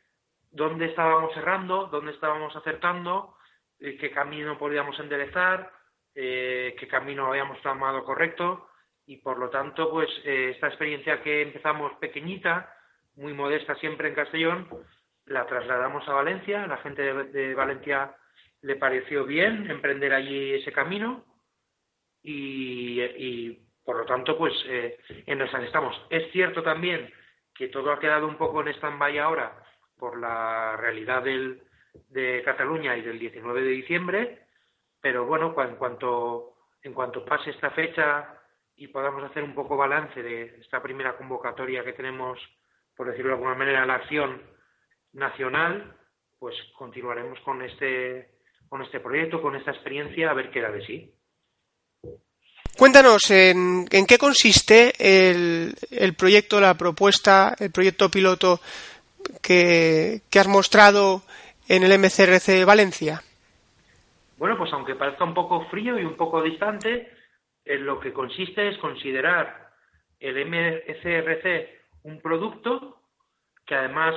dónde estábamos cerrando, dónde estábamos acertando, eh, qué camino podíamos enderezar, eh, qué camino habíamos tomado correcto y por lo tanto pues eh, esta experiencia que empezamos pequeñita, muy modesta siempre en Castellón, la trasladamos a Valencia, la gente de Valencia le pareció bien emprender allí ese camino y, por lo tanto, pues eh, en esas estamos. Es cierto también que todo ha quedado un poco en stand-by ahora por la realidad del, de Cataluña y del 19 de diciembre, pero bueno, en cuanto, en cuanto pase esta fecha y podamos hacer un poco balance de esta primera convocatoria que tenemos, por decirlo de alguna manera, la acción nacional, pues continuaremos con este, con este proyecto, con esta experiencia, a ver qué da de sí. Cuéntanos, ¿en, qué consiste el, proyecto, la propuesta, el proyecto piloto que, has mostrado en el MCRC Valencia? Bueno, pues aunque parezca un poco frío y un poco distante, en lo que consiste es considerar el MCRC un producto que además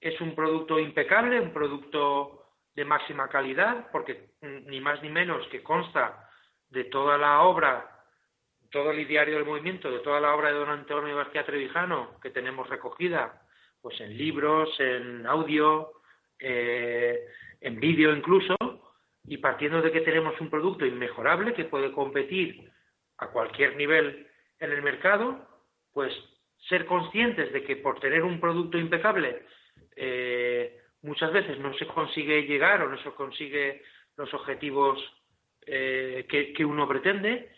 es un producto impecable, un producto de máxima calidad, porque ni más ni menos que consta de toda la obra, todo el diario del movimiento, de toda la obra de don Antonio García Trevijano que tenemos recogida, pues en libros, en audio, eh, en vídeo incluso, y partiendo de que tenemos un producto inmejorable que puede competir a cualquier nivel en el mercado, pues ser conscientes de que por tener un producto impecable eh, muchas veces no se consigue llegar o no se consigue los objetivos eh, que, uno pretende.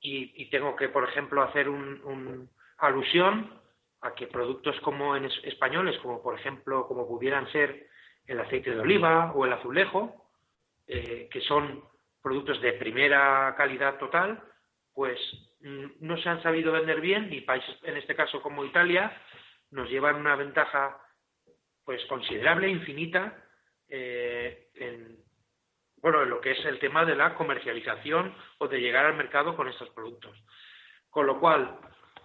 Y, tengo que, por ejemplo, hacer un, alusión a que productos como en españoles, como por ejemplo, como pudieran ser el aceite de oliva o el azulejo, eh, que son productos de primera calidad total, pues mm, no se han sabido vender bien y países, en este caso como Italia, nos llevan una ventaja pues considerable, infinita, eh, en, bueno, en lo que es el tema de la comercialización o de llegar al mercado con estos productos. Con lo cual,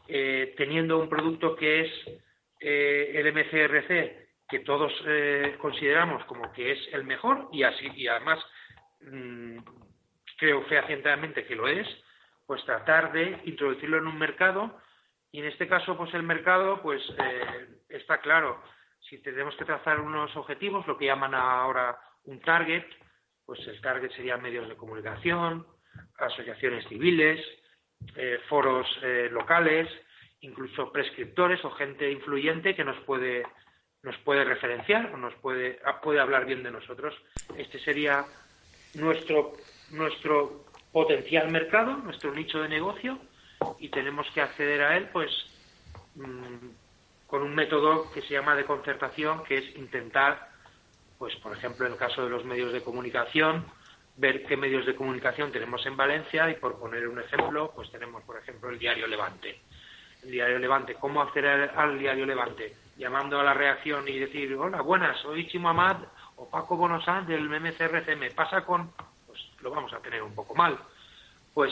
eh, teniendo un producto que es eh, el MCRC, que todos consideramos como que es el mejor y así y además mm, creo fehacientemente que lo es, pues tratar de introducirlo en un mercado y en este caso pues el mercado pues está claro si tenemos que trazar unos objetivos lo que llaman ahora un target pues el target sería medios de comunicación, asociaciones civiles, eh, foros eh, locales, incluso prescriptores o gente influyente que nos puede nos puede referenciar o nos puede puede hablar bien de nosotros. Este sería nuestro nuestro potencial mercado, nuestro nicho de negocio y tenemos que acceder a él pues mm, con un método que se llama de concertación, que es intentar, pues por ejemplo en el caso de los medios de comunicación, ver qué medios de comunicación tenemos en Valencia y por poner un ejemplo, pues tenemos por ejemplo el diario Levante. El diario Levante, ¿cómo acceder al diario Levante? Llamando a la reacción y decir, hola, buenas, soy Chimo Amad o Paco Bonosán del MMCRC, me pasa con, pues lo vamos a tener un poco mal. Pues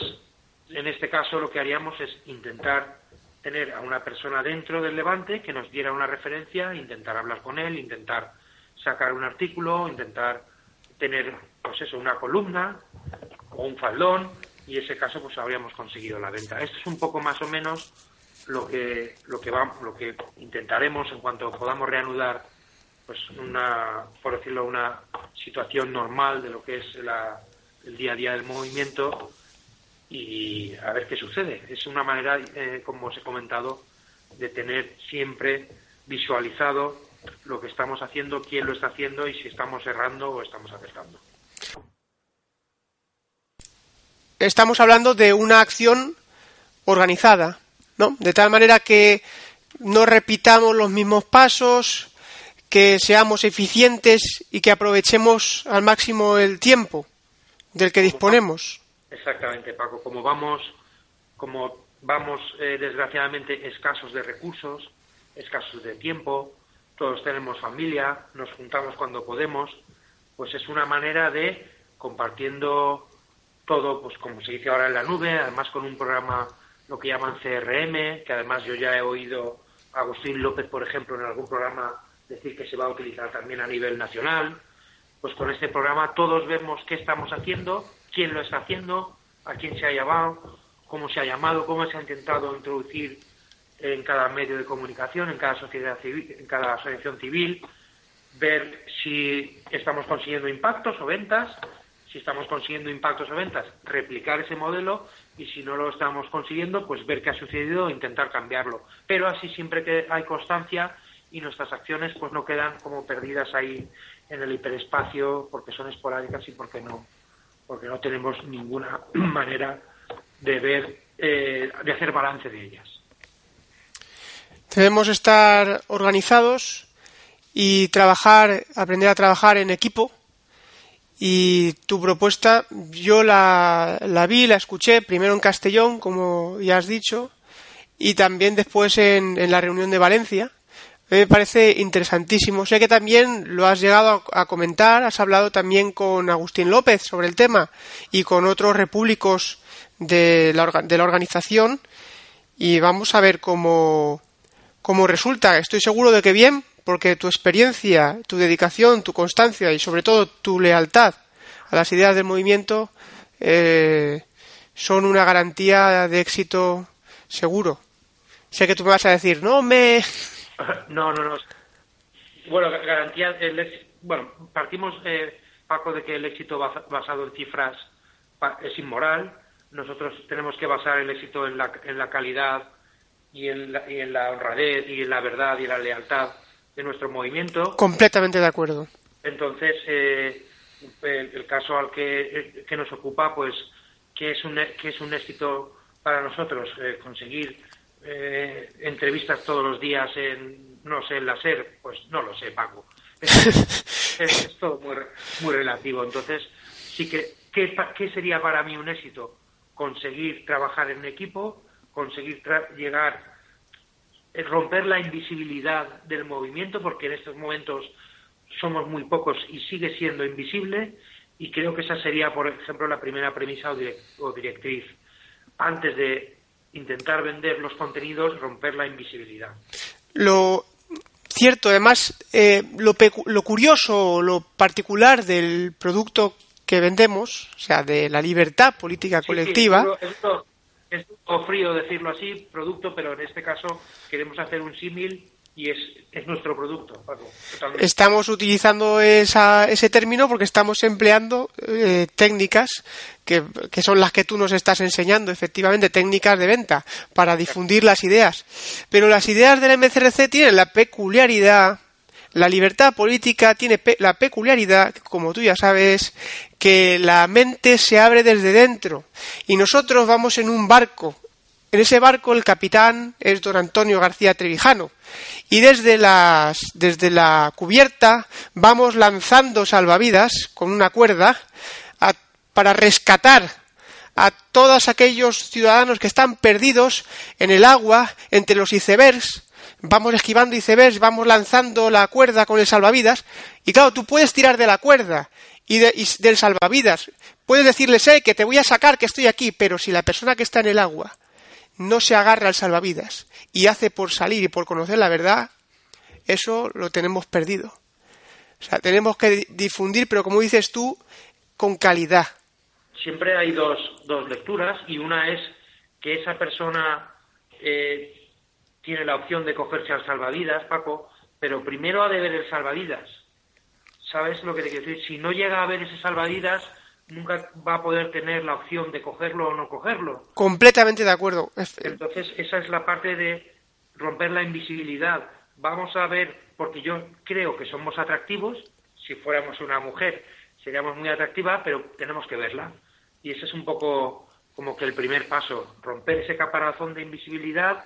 en este caso lo que haríamos es intentar tener a una persona dentro del Levante que nos diera una referencia, intentar hablar con él, intentar sacar un artículo, intentar tener, pues eso, una columna o un faldón y ese caso pues habríamos conseguido la venta. Esto es un poco más o menos lo que lo que vamos, lo que intentaremos en cuanto podamos reanudar pues una por decirlo una situación normal de lo que es el día a día del movimiento y a ver qué sucede. Es una manera, eh, como os he comentado, de tener siempre visualizado lo que estamos haciendo, quién lo está haciendo y si estamos errando o estamos acertando. Estamos hablando de una acción organizada, ¿no? De tal manera que no repitamos los mismos pasos, que seamos eficientes y que aprovechemos al máximo el tiempo del que disponemos. Exactamente, Paco. Como vamos, como vamos eh, desgraciadamente escasos de recursos, escasos de tiempo, todos tenemos familia, nos juntamos cuando podemos, pues es una manera de compartiendo todo, pues como se dice ahora en la nube, además con un programa lo que llaman CRM, que además yo ya he oído a Agustín López, por ejemplo, en algún programa decir que se va a utilizar también a nivel nacional. Pues con este programa todos vemos qué estamos haciendo, quién lo está haciendo, a quién se ha llamado, cómo se ha llamado, cómo se ha intentado introducir en cada medio de comunicación, en cada sociedad civil, en cada asociación civil, ver si estamos consiguiendo impactos o ventas, si estamos consiguiendo impactos o ventas, replicar ese modelo y si no lo estamos consiguiendo, pues ver qué ha sucedido e intentar cambiarlo. Pero así siempre que hay constancia y nuestras acciones pues no quedan como perdidas ahí en el hiperespacio porque son esporádicas y porque no porque no tenemos ninguna manera de ver eh, de hacer balance de ellas. Debemos estar organizados y trabajar, aprender a trabajar en equipo. Y tu propuesta, yo la, vi, la escuché primero en Castellón, como ya has dicho, y también después en, en la reunión de Valencia. Me parece interesantísimo. Sé que también lo has llegado a, comentar, has hablado también con Agustín López sobre el tema y con otros repúblicos de la, de la organización y vamos a ver cómo, como resulta, estoy seguro de que bien, porque tu experiencia, tu dedicación, tu constancia y sobre todo tu lealtad a las ideas del movimiento eh, son una garantía de éxito seguro. Sé que tú me vas a decir, no me... No, no, no. Bueno, garantía, el, bueno, partimos, eh, Paco, de que el éxito basado en cifras es inmoral. Nosotros tenemos que basar el éxito en la, en la calidad y en la, y en la honradez y en la verdad y la lealtad de nuestro movimiento. Completamente de acuerdo. Entonces, eh, el, caso al que, que, nos ocupa, pues, que es un, que es un éxito para nosotros eh, conseguir eh, entrevistas todos los días en, no sé, en la SER, pues no lo sé, Paco. Es, es, todo muy, muy relativo. Entonces, sí que, ¿qué, ¿qué sería para mí un éxito? Conseguir trabajar en equipo, conseguir llegar, eh, romper la invisibilidad del movimiento, porque en estos momentos somos muy pocos y sigue siendo invisible, y creo que esa sería, por ejemplo, la primera premisa o, directriz. Antes de intentar vender los contenidos, romper la invisibilidad. Lo cierto, además, eh, lo, lo curioso, lo particular del producto que vendemos, o sea, de la libertad política colectiva, es un poco frío decirlo así, producto, pero en este caso queremos hacer un símil y es, es nuestro producto. Estamos utilizando esa, ese término porque estamos empleando eh, técnicas que, son las que tú nos estás enseñando, efectivamente, técnicas de venta para difundir las ideas. Pero las ideas del MCRC tienen la peculiaridad, la libertad política tiene la peculiaridad, como tú ya sabes, que la mente se abre desde dentro y nosotros vamos en un barco. En ese barco el capitán es don Antonio García Trevijano. Y desde las desde la cubierta vamos lanzando salvavidas con una cuerda para rescatar a todos aquellos ciudadanos que están perdidos en el agua entre los icebergs. Vamos esquivando icebergs, vamos lanzando la cuerda con el salvavidas. Y claro, tú puedes tirar de la cuerda y, de- del salvavidas, puedes decirles, eh, que te voy a sacar, que estoy aquí, pero si la persona que está en el agua no se agarra al salvavidas y hace por salir y por conocer la verdad, eso lo tenemos perdido. O sea, tenemos que di- difundir, pero como dices tú, con calidad. Siempre hay dos, dos lecturas y una es que esa persona eh, tiene la opción de cogerse al salvavidas, Paco, pero primero ha de ver el salvavidas. ¿Sabes lo que te quiero decir? Si no llega a ver ese salvavidas, nunca va a poder tener la opción de cogerlo o no cogerlo. Completamente de acuerdo. Ef- Entonces, esa es la parte de romper la invisibilidad. Vamos a ver, porque yo creo que somos atractivos, si fuéramos una mujer seríamos muy atractiva, pero tenemos que verla. Y ese es un poco como que el primer paso, romper ese caparazón de invisibilidad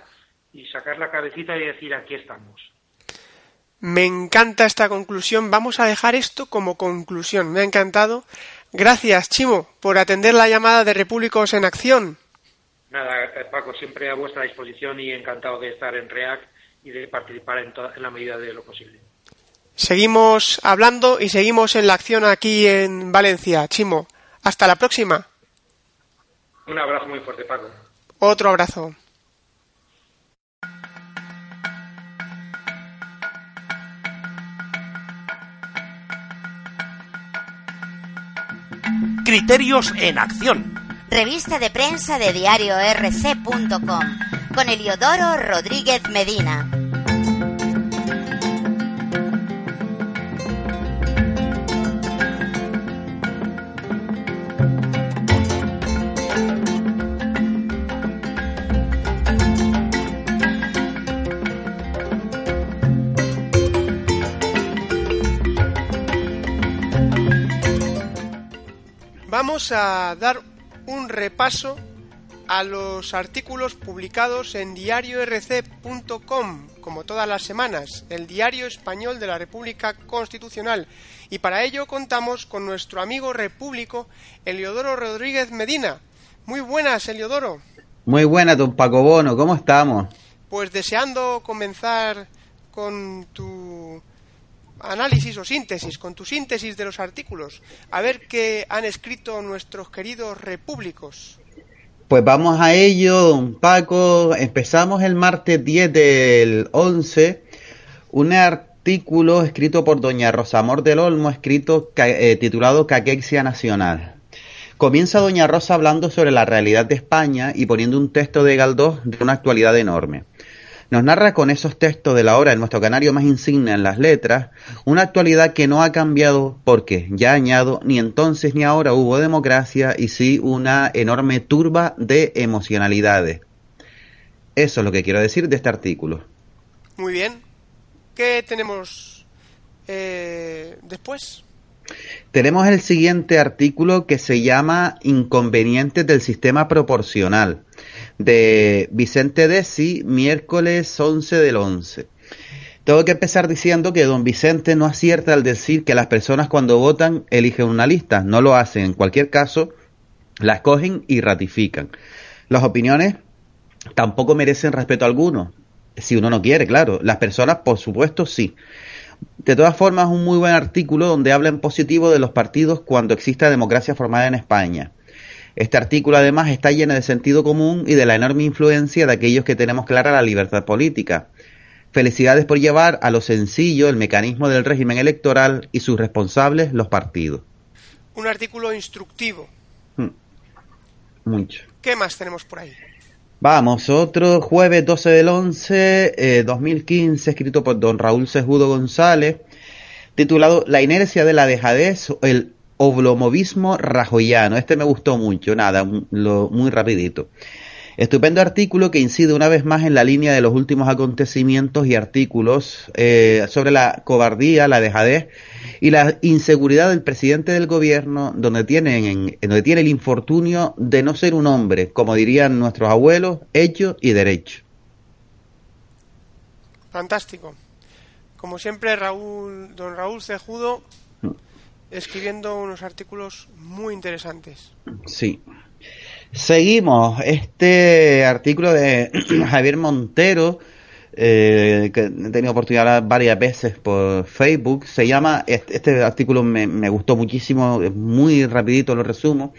y sacar la cabecita y decir aquí estamos. Me encanta esta conclusión. Vamos a dejar esto como conclusión. Me ha encantado. Gracias, Chimo, por atender la llamada de Repúblicos en Acción. Nada, eh, Paco, siempre a vuestra disposición y encantado de estar en REAC y de participar en, to- en la medida de lo posible. Seguimos hablando y seguimos en la acción aquí en Valencia. Chimo, hasta la próxima. Un abrazo muy fuerte, Paco. Otro abrazo. Criterios en acción. Revista de prensa de diario rc.com con Eliodoro Rodríguez Medina. Vamos a dar un repaso a los artículos publicados en diariorc.com, como todas las semanas, el diario español de la República Constitucional. Y para ello contamos con nuestro amigo repúblico Eliodoro Rodríguez Medina. Muy buenas, Eliodoro. Muy buena, don Paco Bono, ¿cómo estamos? Pues deseando comenzar con tu análisis o síntesis, con tu síntesis de los artículos, a ver qué han escrito nuestros queridos repúblicos. Pues vamos a ello, don Paco. Empezamos el martes 10 del 11, un artículo escrito por doña Rosamor del Olmo, escrito eh, titulado Caquexia Nacional. Comienza doña Rosa hablando sobre la realidad de España y poniendo un texto de Galdós de una actualidad enorme. Nos narra con esos textos de la obra de nuestro canario más insigne en las letras, una actualidad que no ha cambiado porque, ya añado, ni entonces ni ahora hubo democracia y sí una enorme turba de emocionalidades. Eso es lo que quiero decir de este artículo. Muy bien. ¿Qué tenemos eh, después? Tenemos el siguiente artículo que se llama Inconvenientes del sistema proporcional, de Vicente Desi, miércoles 11 del 11. Tengo que empezar diciendo que don Vicente no acierta al decir que las personas cuando votan eligen una lista, no lo hacen. En cualquier caso, la escogen y ratifican. Las opiniones tampoco merecen respeto alguno, si uno no quiere, claro. Las personas, por supuesto, sí. De todas formas, un muy buen artículo donde habla en positivo de los partidos cuando exista democracia formada en España. Este artículo además está lleno de sentido común y de la enorme influencia de aquellos que tenemos clara la libertad política. Felicidades por llevar a lo sencillo el mecanismo del régimen electoral y sus responsables, los partidos. Un artículo instructivo. Mucho. ¿Qué más tenemos por ahí? Vamos, otro jueves 12 del 11, eh, 2015, escrito por don Raúl Sejudo González, titulado La inercia de la dejadez, el oblomovismo rajoyano. Este me gustó mucho, nada, lo, muy rapidito. Estupendo artículo que incide una vez más en la línea de los últimos acontecimientos y artículos eh, sobre la cobardía, la dejadez y la inseguridad del presidente del gobierno, donde, tienen, donde tiene el infortunio de no ser un hombre, como dirían nuestros abuelos, hecho y derecho. Fantástico. Como siempre, Raúl, don Raúl Cejudo. Escribiendo unos artículos muy interesantes. Sí. Seguimos este artículo de Javier Montero, eh, que he tenido oportunidad varias veces por Facebook. Se llama, este, este, artículo me, me, gustó muchísimo, muy rapidito lo resumo,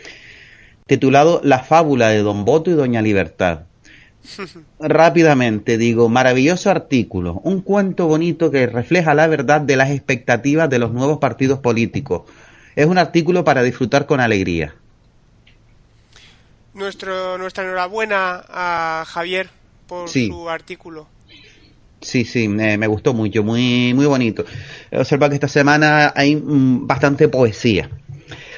titulado La fábula de Don Boto y Doña Libertad. Rápidamente digo, maravilloso artículo, un cuento bonito que refleja la verdad de las expectativas de los nuevos partidos políticos. Es un artículo para disfrutar con alegría nuestro, nuestra enhorabuena a Javier por su artículo. Sí, sí, me, gustó mucho, muy, muy bonito. Observa que esta semana hay mm, bastante poesía.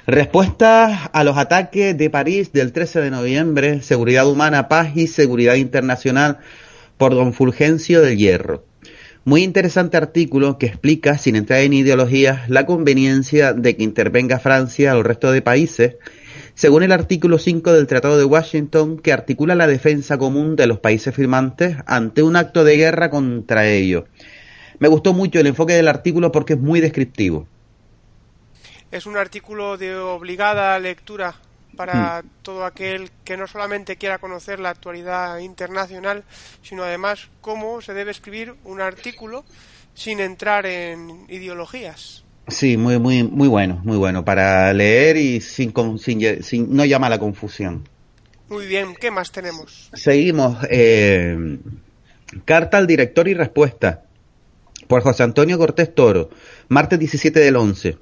Respuesta a los ataques de París del 13 de noviembre, seguridad humana, paz y seguridad internacional por don Fulgencio del Hierro. Muy interesante artículo que explica, sin entrar en ideologías, la conveniencia de que intervenga Francia al resto de países según el artículo 5 del Tratado de Washington, que articula la defensa común de los países firmantes ante un acto de guerra contra ellos. Me gustó mucho el enfoque del artículo porque es muy descriptivo. Es un artículo de obligada lectura para mm. todo aquel que no solamente quiera conocer la actualidad internacional, sino además cómo se debe escribir un artículo sin entrar en ideologías. Sí, muy, muy, muy bueno, muy bueno para leer y sin, sin, no llama a la confusión. Muy bien, ¿qué más tenemos? Seguimos. Eh, carta al director y respuesta por José Antonio Cortés Toro, martes 17 del 11.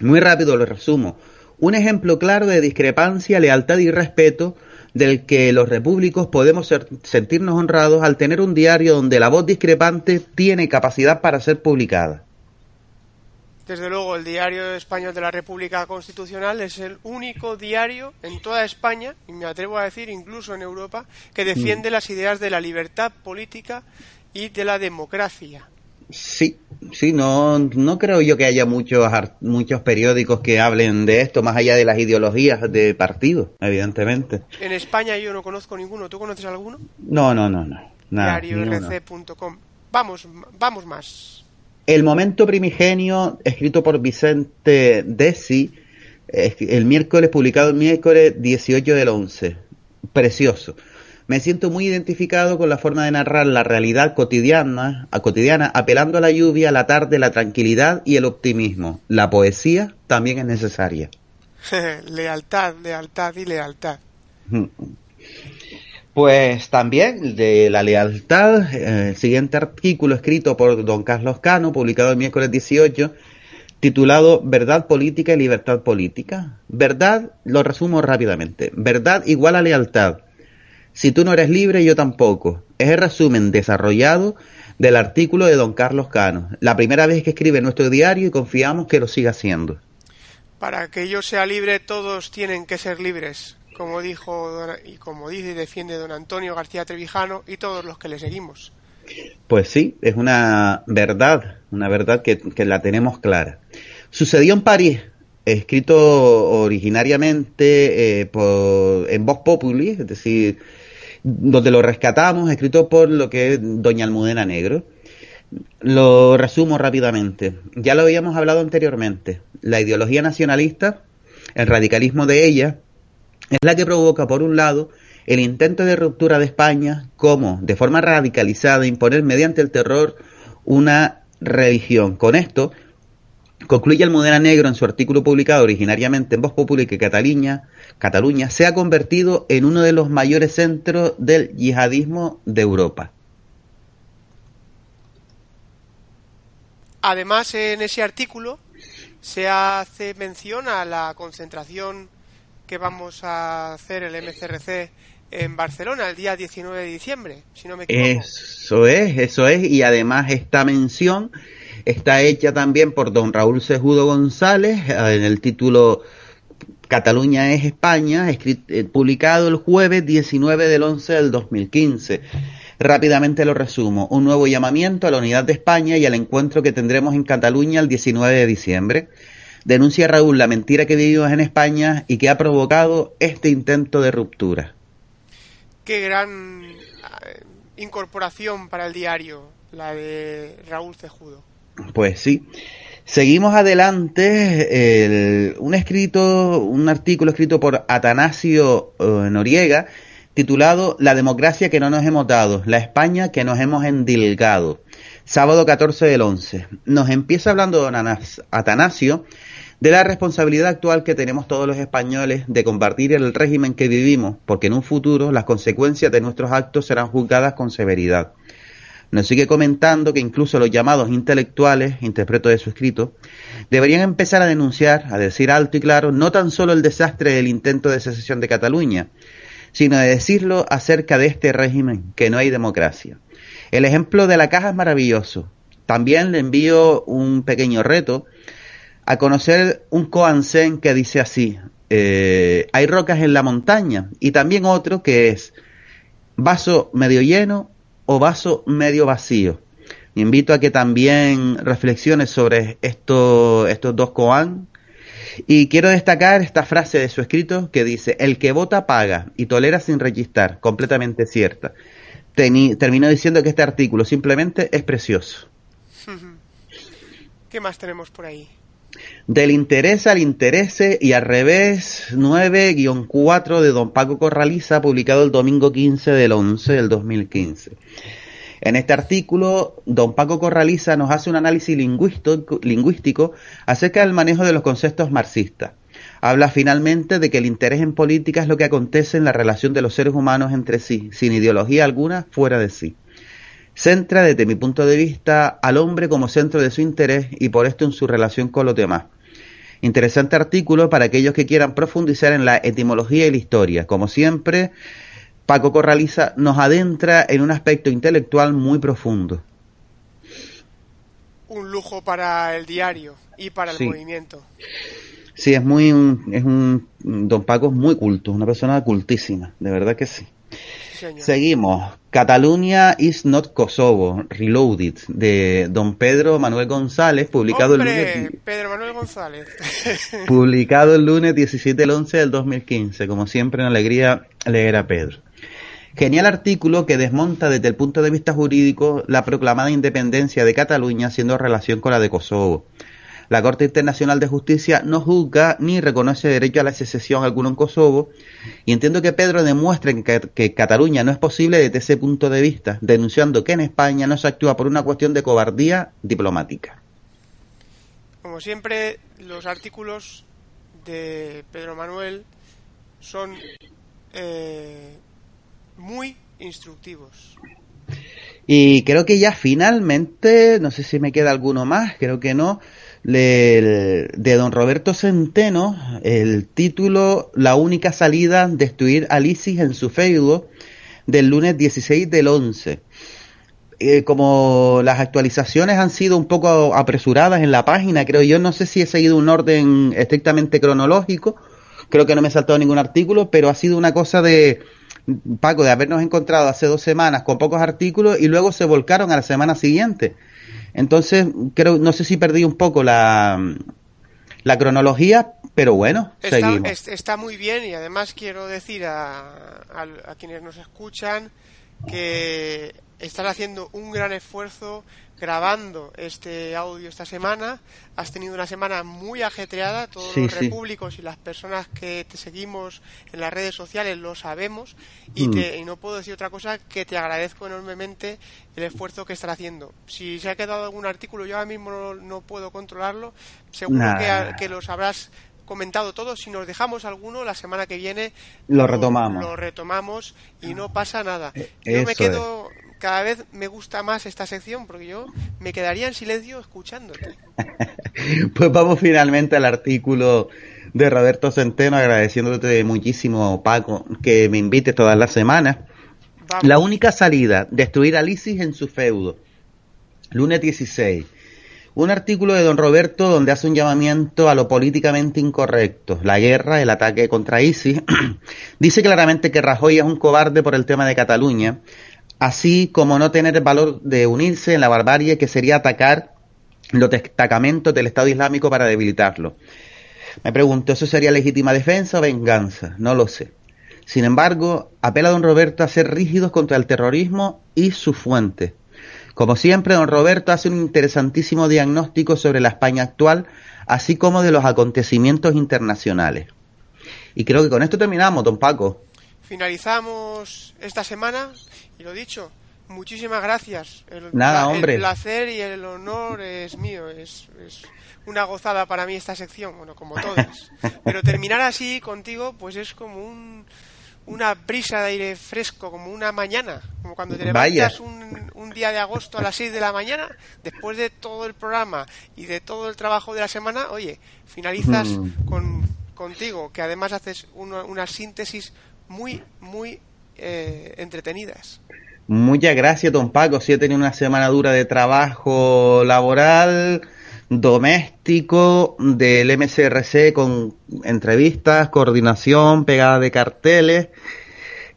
Muy rápido lo resumo. Un ejemplo claro de discrepancia, lealtad y respeto del que los repúblicos podemos sentirnos honrados al tener un diario donde la voz discrepante tiene capacidad para ser publicada. Desde luego, el Diario Español de la República Constitucional es el único diario en toda España, y me atrevo a decir incluso en Europa, que defiende mm. las ideas de la libertad política y de la democracia. Sí, sí, no, no creo yo que haya muchos, muchos periódicos que hablen de esto, más allá de las ideologías de partido, evidentemente. En España yo no conozco ninguno. ¿Tú conoces alguno? No, no, no, no. DiarioRC.com. Vamos, vamos más. El momento primigenio, escrito por Vicente Desi, el miércoles, publicado el miércoles 18 del 11. Precioso. Me siento muy identificado con la forma de narrar la realidad cotidiana, a cotidiana, apelando a la lluvia, la tarde, la tranquilidad y el optimismo. La poesía también es necesaria. lealtad, lealtad y lealtad. Pues también de la lealtad, eh, el siguiente artículo escrito por don Carlos Cano, publicado el miércoles 18, titulado Verdad política y libertad política. Verdad, lo resumo rápidamente. Verdad igual a lealtad. Si tú no eres libre, yo tampoco. Es el resumen desarrollado del artículo de don Carlos Cano. La primera vez que escribe nuestro diario y confiamos que lo siga haciendo. Para que yo sea libre, todos tienen que ser libres como dijo y como dice y defiende don Antonio García Trevijano y todos los que le seguimos. Pues sí, es una verdad, una verdad que, la tenemos clara. Sucedió en París, escrito originariamente eh, por, en Vox Populi, es decir, donde lo rescatamos, escrito por lo que es Doña Almudena Negro. Lo resumo rápidamente. Ya lo habíamos hablado anteriormente. La ideología nacionalista, el radicalismo de ella, es la que provoca, por un lado, el intento de ruptura de España como, de forma radicalizada, imponer mediante el terror una religión. Con esto, concluye el Modena Negro en su artículo publicado originariamente en Voz Popular que Cataluña, Cataluña se ha convertido en uno de los mayores centros del yihadismo de Europa. Además, en ese artículo se hace mención a la concentración que vamos a hacer el MCRC en Barcelona el día 19 de diciembre, si no me equivoco. Eso es, eso es, y además esta mención está hecha también por don Raúl Sejudo González eh, en el título Cataluña es España, eh, publicado el jueves 19 del 11 del 2015. Rápidamente lo resumo. Un nuevo llamamiento a la unidad de España y al encuentro que tendremos en Cataluña el 19 de diciembre. Denuncia Raúl la mentira que vivimos en España y que ha provocado este intento de ruptura. Qué gran eh, incorporación para el diario, la de Raúl Cejudo. Pues sí. Seguimos adelante. un escrito, un artículo escrito por Atanasio eh, Noriega, titulado La democracia que no nos hemos dado, la España que nos hemos endilgado. Sábado 14 del 11. Nos empieza hablando don Atanasio de la responsabilidad actual que tenemos todos los españoles de compartir el régimen que vivimos, porque en un futuro las consecuencias de nuestros actos serán juzgadas con severidad. Nos sigue comentando que incluso los llamados intelectuales, interpreto de su escrito, deberían empezar a denunciar, a decir alto y claro, no tan solo el desastre del intento de secesión de Cataluña, sino de decirlo acerca de este régimen, que no hay democracia. El ejemplo de la caja es maravilloso. También le envío un pequeño reto a conocer un Koansen que dice así, eh, hay rocas en la montaña, y también otro que es vaso medio lleno o vaso medio vacío. Me invito a que también reflexiones sobre esto, estos dos koan. Y quiero destacar esta frase de su escrito que dice, el que vota paga y tolera sin rechistar, completamente cierta. termino diciendo que este artículo simplemente es precioso. ¿Qué más tenemos por ahí? Del interés al interese y al revés 9-4 de don Paco Corraliza, publicado el domingo 15 del 11 del 2015. En este artículo, don Paco Corraliza nos hace un análisis lingüístico, acerca del manejo de los conceptos marxistas. Habla finalmente de que el interés en política es lo que acontece en la relación de los seres humanos entre sí, sin ideología alguna fuera de sí. Centra, desde mi punto de vista, al hombre como centro de su interés y por esto en su relación con los demás. Interesante artículo para aquellos que quieran profundizar en la etimología y la historia. Como siempre, Paco Corraliza nos adentra en un aspecto intelectual muy profundo. Un lujo para el diario y para el movimiento. Sí, es muy es un don Paco es muy culto, una persona cultísima, de verdad que sí. Seguimos. Cataluña is not Kosovo, Reloaded, de don Pedro Manuel González, publicado el lunes. Pedro Manuel González. publicado el lunes 17 del 11 del 2015. Como siempre, una alegría leer a Pedro. Genial artículo que desmonta desde el punto de vista jurídico la proclamada independencia de Cataluña haciendo relación con la de Kosovo. La Corte Internacional de Justicia no juzga ni reconoce derecho a la secesión alguno en Kosovo y entiendo que Pedro demuestra que, Cataluña no es posible desde ese punto de vista, denunciando que en España no se actúa por una cuestión de cobardía diplomática. Como siempre, los artículos de Pedro Manuel son eh, muy instructivos. Y creo que ya finalmente, no sé si me queda alguno más, creo que no, de don Roberto Centeno, el título La única salida, destruir a Lisis en su feudo, del lunes 16 del 11. Eh, como las actualizaciones han sido un poco apresuradas en la página, creo yo, no sé si he seguido un orden estrictamente cronológico, creo que no me he saltado ningún artículo, pero ha sido una cosa de, Paco, de habernos encontrado hace dos semanas con pocos artículos y luego se volcaron a la semana siguiente. Entonces, creo, no sé si perdí un poco la, la cronología, pero bueno, está, seguimos. Está muy bien y además quiero decir a, a quienes nos escuchan que están haciendo un gran esfuerzo grabando este audio esta semana. Has tenido una semana muy ajetreada, todos los repúblicos y las personas que te seguimos en las redes sociales lo sabemos y, mm. y, no puedo decir otra cosa que te agradezco enormemente el esfuerzo que estás haciendo. Si se ha quedado algún artículo, yo ahora mismo no, puedo controlarlo, seguro que, que los habrás comentado todos. Si nos dejamos alguno, la semana que viene lo retomamos. Lo, retomamos y no pasa nada. Eh, yo me quedo, cada vez me gusta más esta sección porque yo me quedaría en silencio escuchándote. pues vamos finalmente al artículo de Roberto Centeno, agradeciéndote muchísimo, Paco, que me invites todas las semanas. La única salida, destruir a Lisis en su feudo. Lunes 16. Un artículo de don Roberto donde hace un llamamiento a lo políticamente incorrecto, la guerra, el ataque contra ISIS. Dice claramente que Rajoy es un cobarde por el tema de Cataluña, así como no tener el valor de unirse en la barbarie que sería atacar los destacamentos del Estado Islámico para debilitarlo. Me pregunto, ¿eso sería legítima defensa o venganza? No lo sé. Sin embargo, apela a don Roberto a ser rígidos contra el terrorismo y su fuente. Como siempre, don Roberto hace un interesantísimo diagnóstico sobre la España actual, así como de los acontecimientos internacionales. Y creo que con esto terminamos, don Paco. Finalizamos esta semana y lo dicho, muchísimas gracias. El, Nada, hombre. El placer y el honor es mío. Es, es, una gozada para mí esta sección, bueno, como todas. Pero terminar así contigo, pues es como un, una brisa de aire fresco, como una mañana. Como cuando te levantas un, un, día de agosto a las 6 de la mañana, después de todo el programa y de todo el trabajo de la semana, oye, finalizas mm. con, contigo, que además haces una, una síntesis muy, muy eh, entretenidas. Muchas gracias, don Paco. Si he tenido una semana dura de trabajo laboral, doméstico, del MCRC con entrevistas, coordinación, pegada de carteles.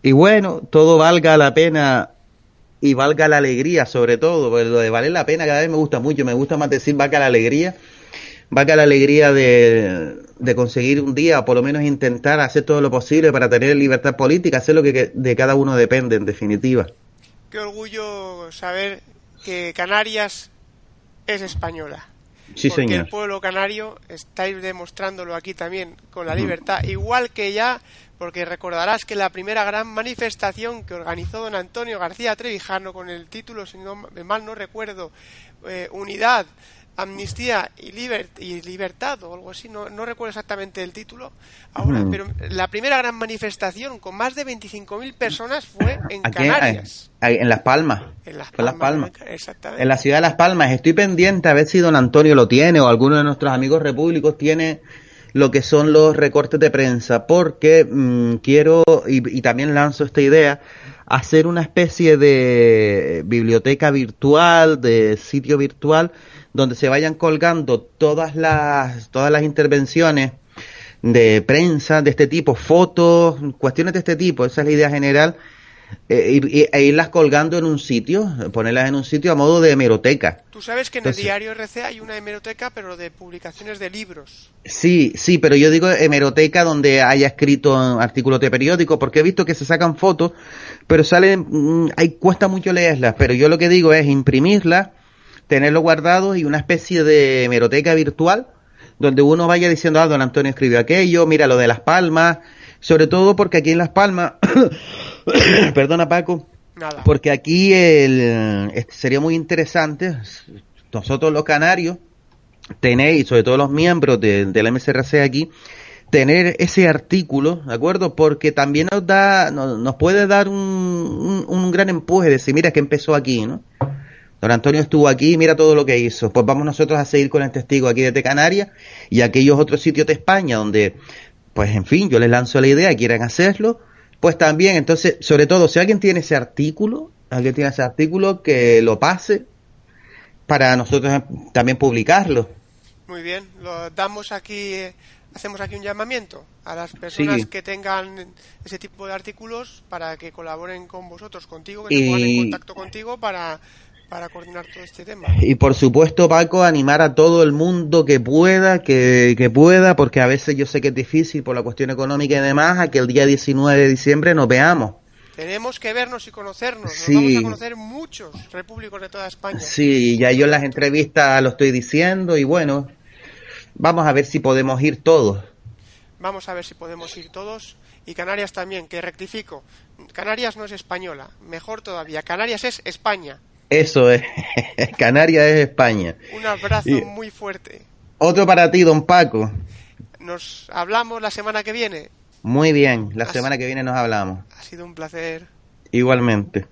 Y bueno, todo valga la pena y valga la alegría, sobre todo, porque lo de valer la pena cada vez me gusta mucho. Me gusta más decir valga la alegría va a la alegría de, de, conseguir un día, o por lo menos intentar hacer todo lo posible para tener libertad política, hacer lo que de cada uno depende, en definitiva. Qué orgullo saber que Canarias es española. Sí, porque el pueblo canario estáis demostrándolo aquí también con la libertad, igual que ya, porque recordarás que la primera gran manifestación que organizó don Antonio García Trevijano con el título, si no mal no recuerdo, eh, Unidad Amnistía y, y Libertad o algo así, no, recuerdo exactamente el título ahora, pero la primera gran manifestación con más de 25.000 personas fue en Canarias. En, Las Palmas. En Las Palmas. En la ciudad de Las Palmas. Estoy pendiente a ver si don Antonio lo tiene o alguno de nuestros amigos repúblicos tiene lo que son los recortes de prensa, porque mm, quiero, y, y también lanzo esta idea, hacer una especie de biblioteca virtual, de sitio virtual, donde se vayan colgando todas las, todas las intervenciones de prensa de este tipo, fotos, cuestiones de este tipo, esa es la idea general, eh, e irlas colgando en un sitio, ponerlas en un sitio a modo de hemeroteca. Tú sabes que en el diario RC hay una hemeroteca, pero de publicaciones de libros. Sí, sí, pero yo digo hemeroteca donde haya escrito artículos de periódico, porque he visto que se sacan fotos, pero salen, mm, hay, cuesta mucho leerlas, pero yo lo que digo es imprimirlas, tenerlo guardado y una especie de hemeroteca virtual, donde uno vaya diciendo, ah, don Antonio escribió aquello, mira lo de Las Palmas, sobre todo porque aquí en Las Palmas Perdona Paco. Porque aquí el, sería muy interesante, nosotros los canarios, tenéis, sobre todo los miembros de, la MCRC aquí, tener ese artículo, ¿de acuerdo? Porque también nos da, nos, puede dar un, un, gran empuje, decir, mira que empezó aquí, ¿no? Don Antonio estuvo aquí, mira todo lo que hizo. Pues vamos nosotros a seguir con el testigo aquí desde Canarias y aquellos otros sitios de España donde, pues en fin, yo les lanzo la idea, quieran hacerlo, pues también, entonces, sobre todo, si alguien tiene ese artículo, alguien tiene ese artículo, que lo pase para nosotros también publicarlo. Muy bien, lo damos aquí, hacemos aquí un llamamiento a las personas que tengan ese tipo de artículos para que colaboren con vosotros, contigo, que se pongan en contacto contigo para para coordinar todo este tema. Y por supuesto, Paco, animar a todo el mundo que pueda, que, que, pueda, porque a veces yo sé que es difícil por la cuestión económica y demás, a que el día 19 de diciembre nos veamos. Tenemos que vernos y conocernos. Nos vamos a conocer muchos repúblicos de toda España. Sí, ya yo en las entrevistas lo estoy diciendo y bueno, vamos a ver si podemos ir todos. Vamos a ver si podemos ir todos. Y Canarias también, que rectifico. Canarias no es española. Mejor todavía. Canarias es España. Eso es. Canarias es España. Un abrazo muy fuerte. Otro para ti, don Paco. Nos hablamos la semana que viene. Muy bien, la semana que viene nos hablamos. Ha sido un placer. Igualmente.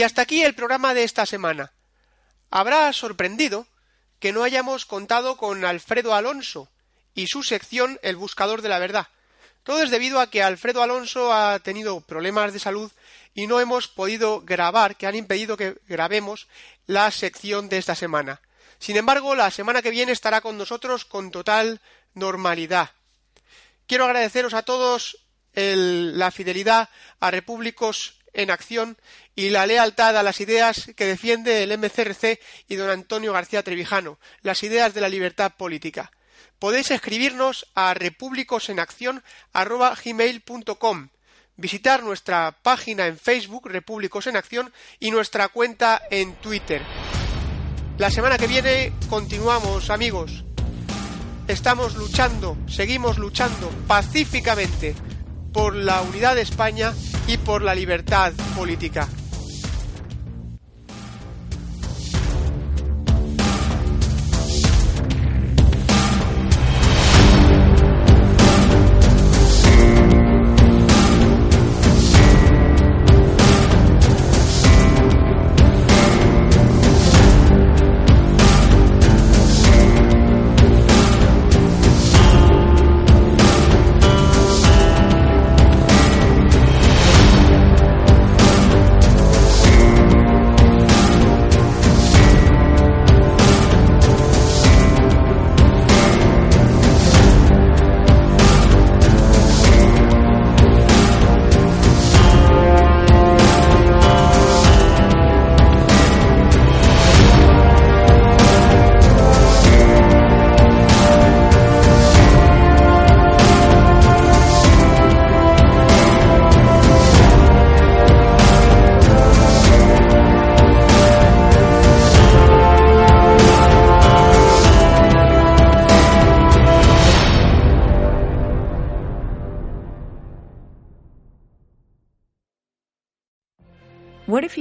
Y hasta aquí el programa de esta semana. Habrá sorprendido que no hayamos contado con Alfredo Alonso y su sección El Buscador de la Verdad. Todo es debido a que Alfredo Alonso ha tenido problemas de salud y no hemos podido grabar, que han impedido que grabemos la sección de esta semana. Sin embargo, la semana que viene estará con nosotros con total normalidad. Quiero agradeceros a todos la fidelidad a Repúblicos en Acción y la lealtad a las ideas que defiende el MCRC y don Antonio García Trevijano, las ideas de la libertad política. Podéis escribirnos a repúblicosenacción.com, visitar nuestra página en Facebook, Repúblicos en Acción, y nuestra cuenta en Twitter. La semana que viene continuamos, amigos. Estamos luchando, seguimos luchando pacíficamente por la unidad de España y por la libertad política.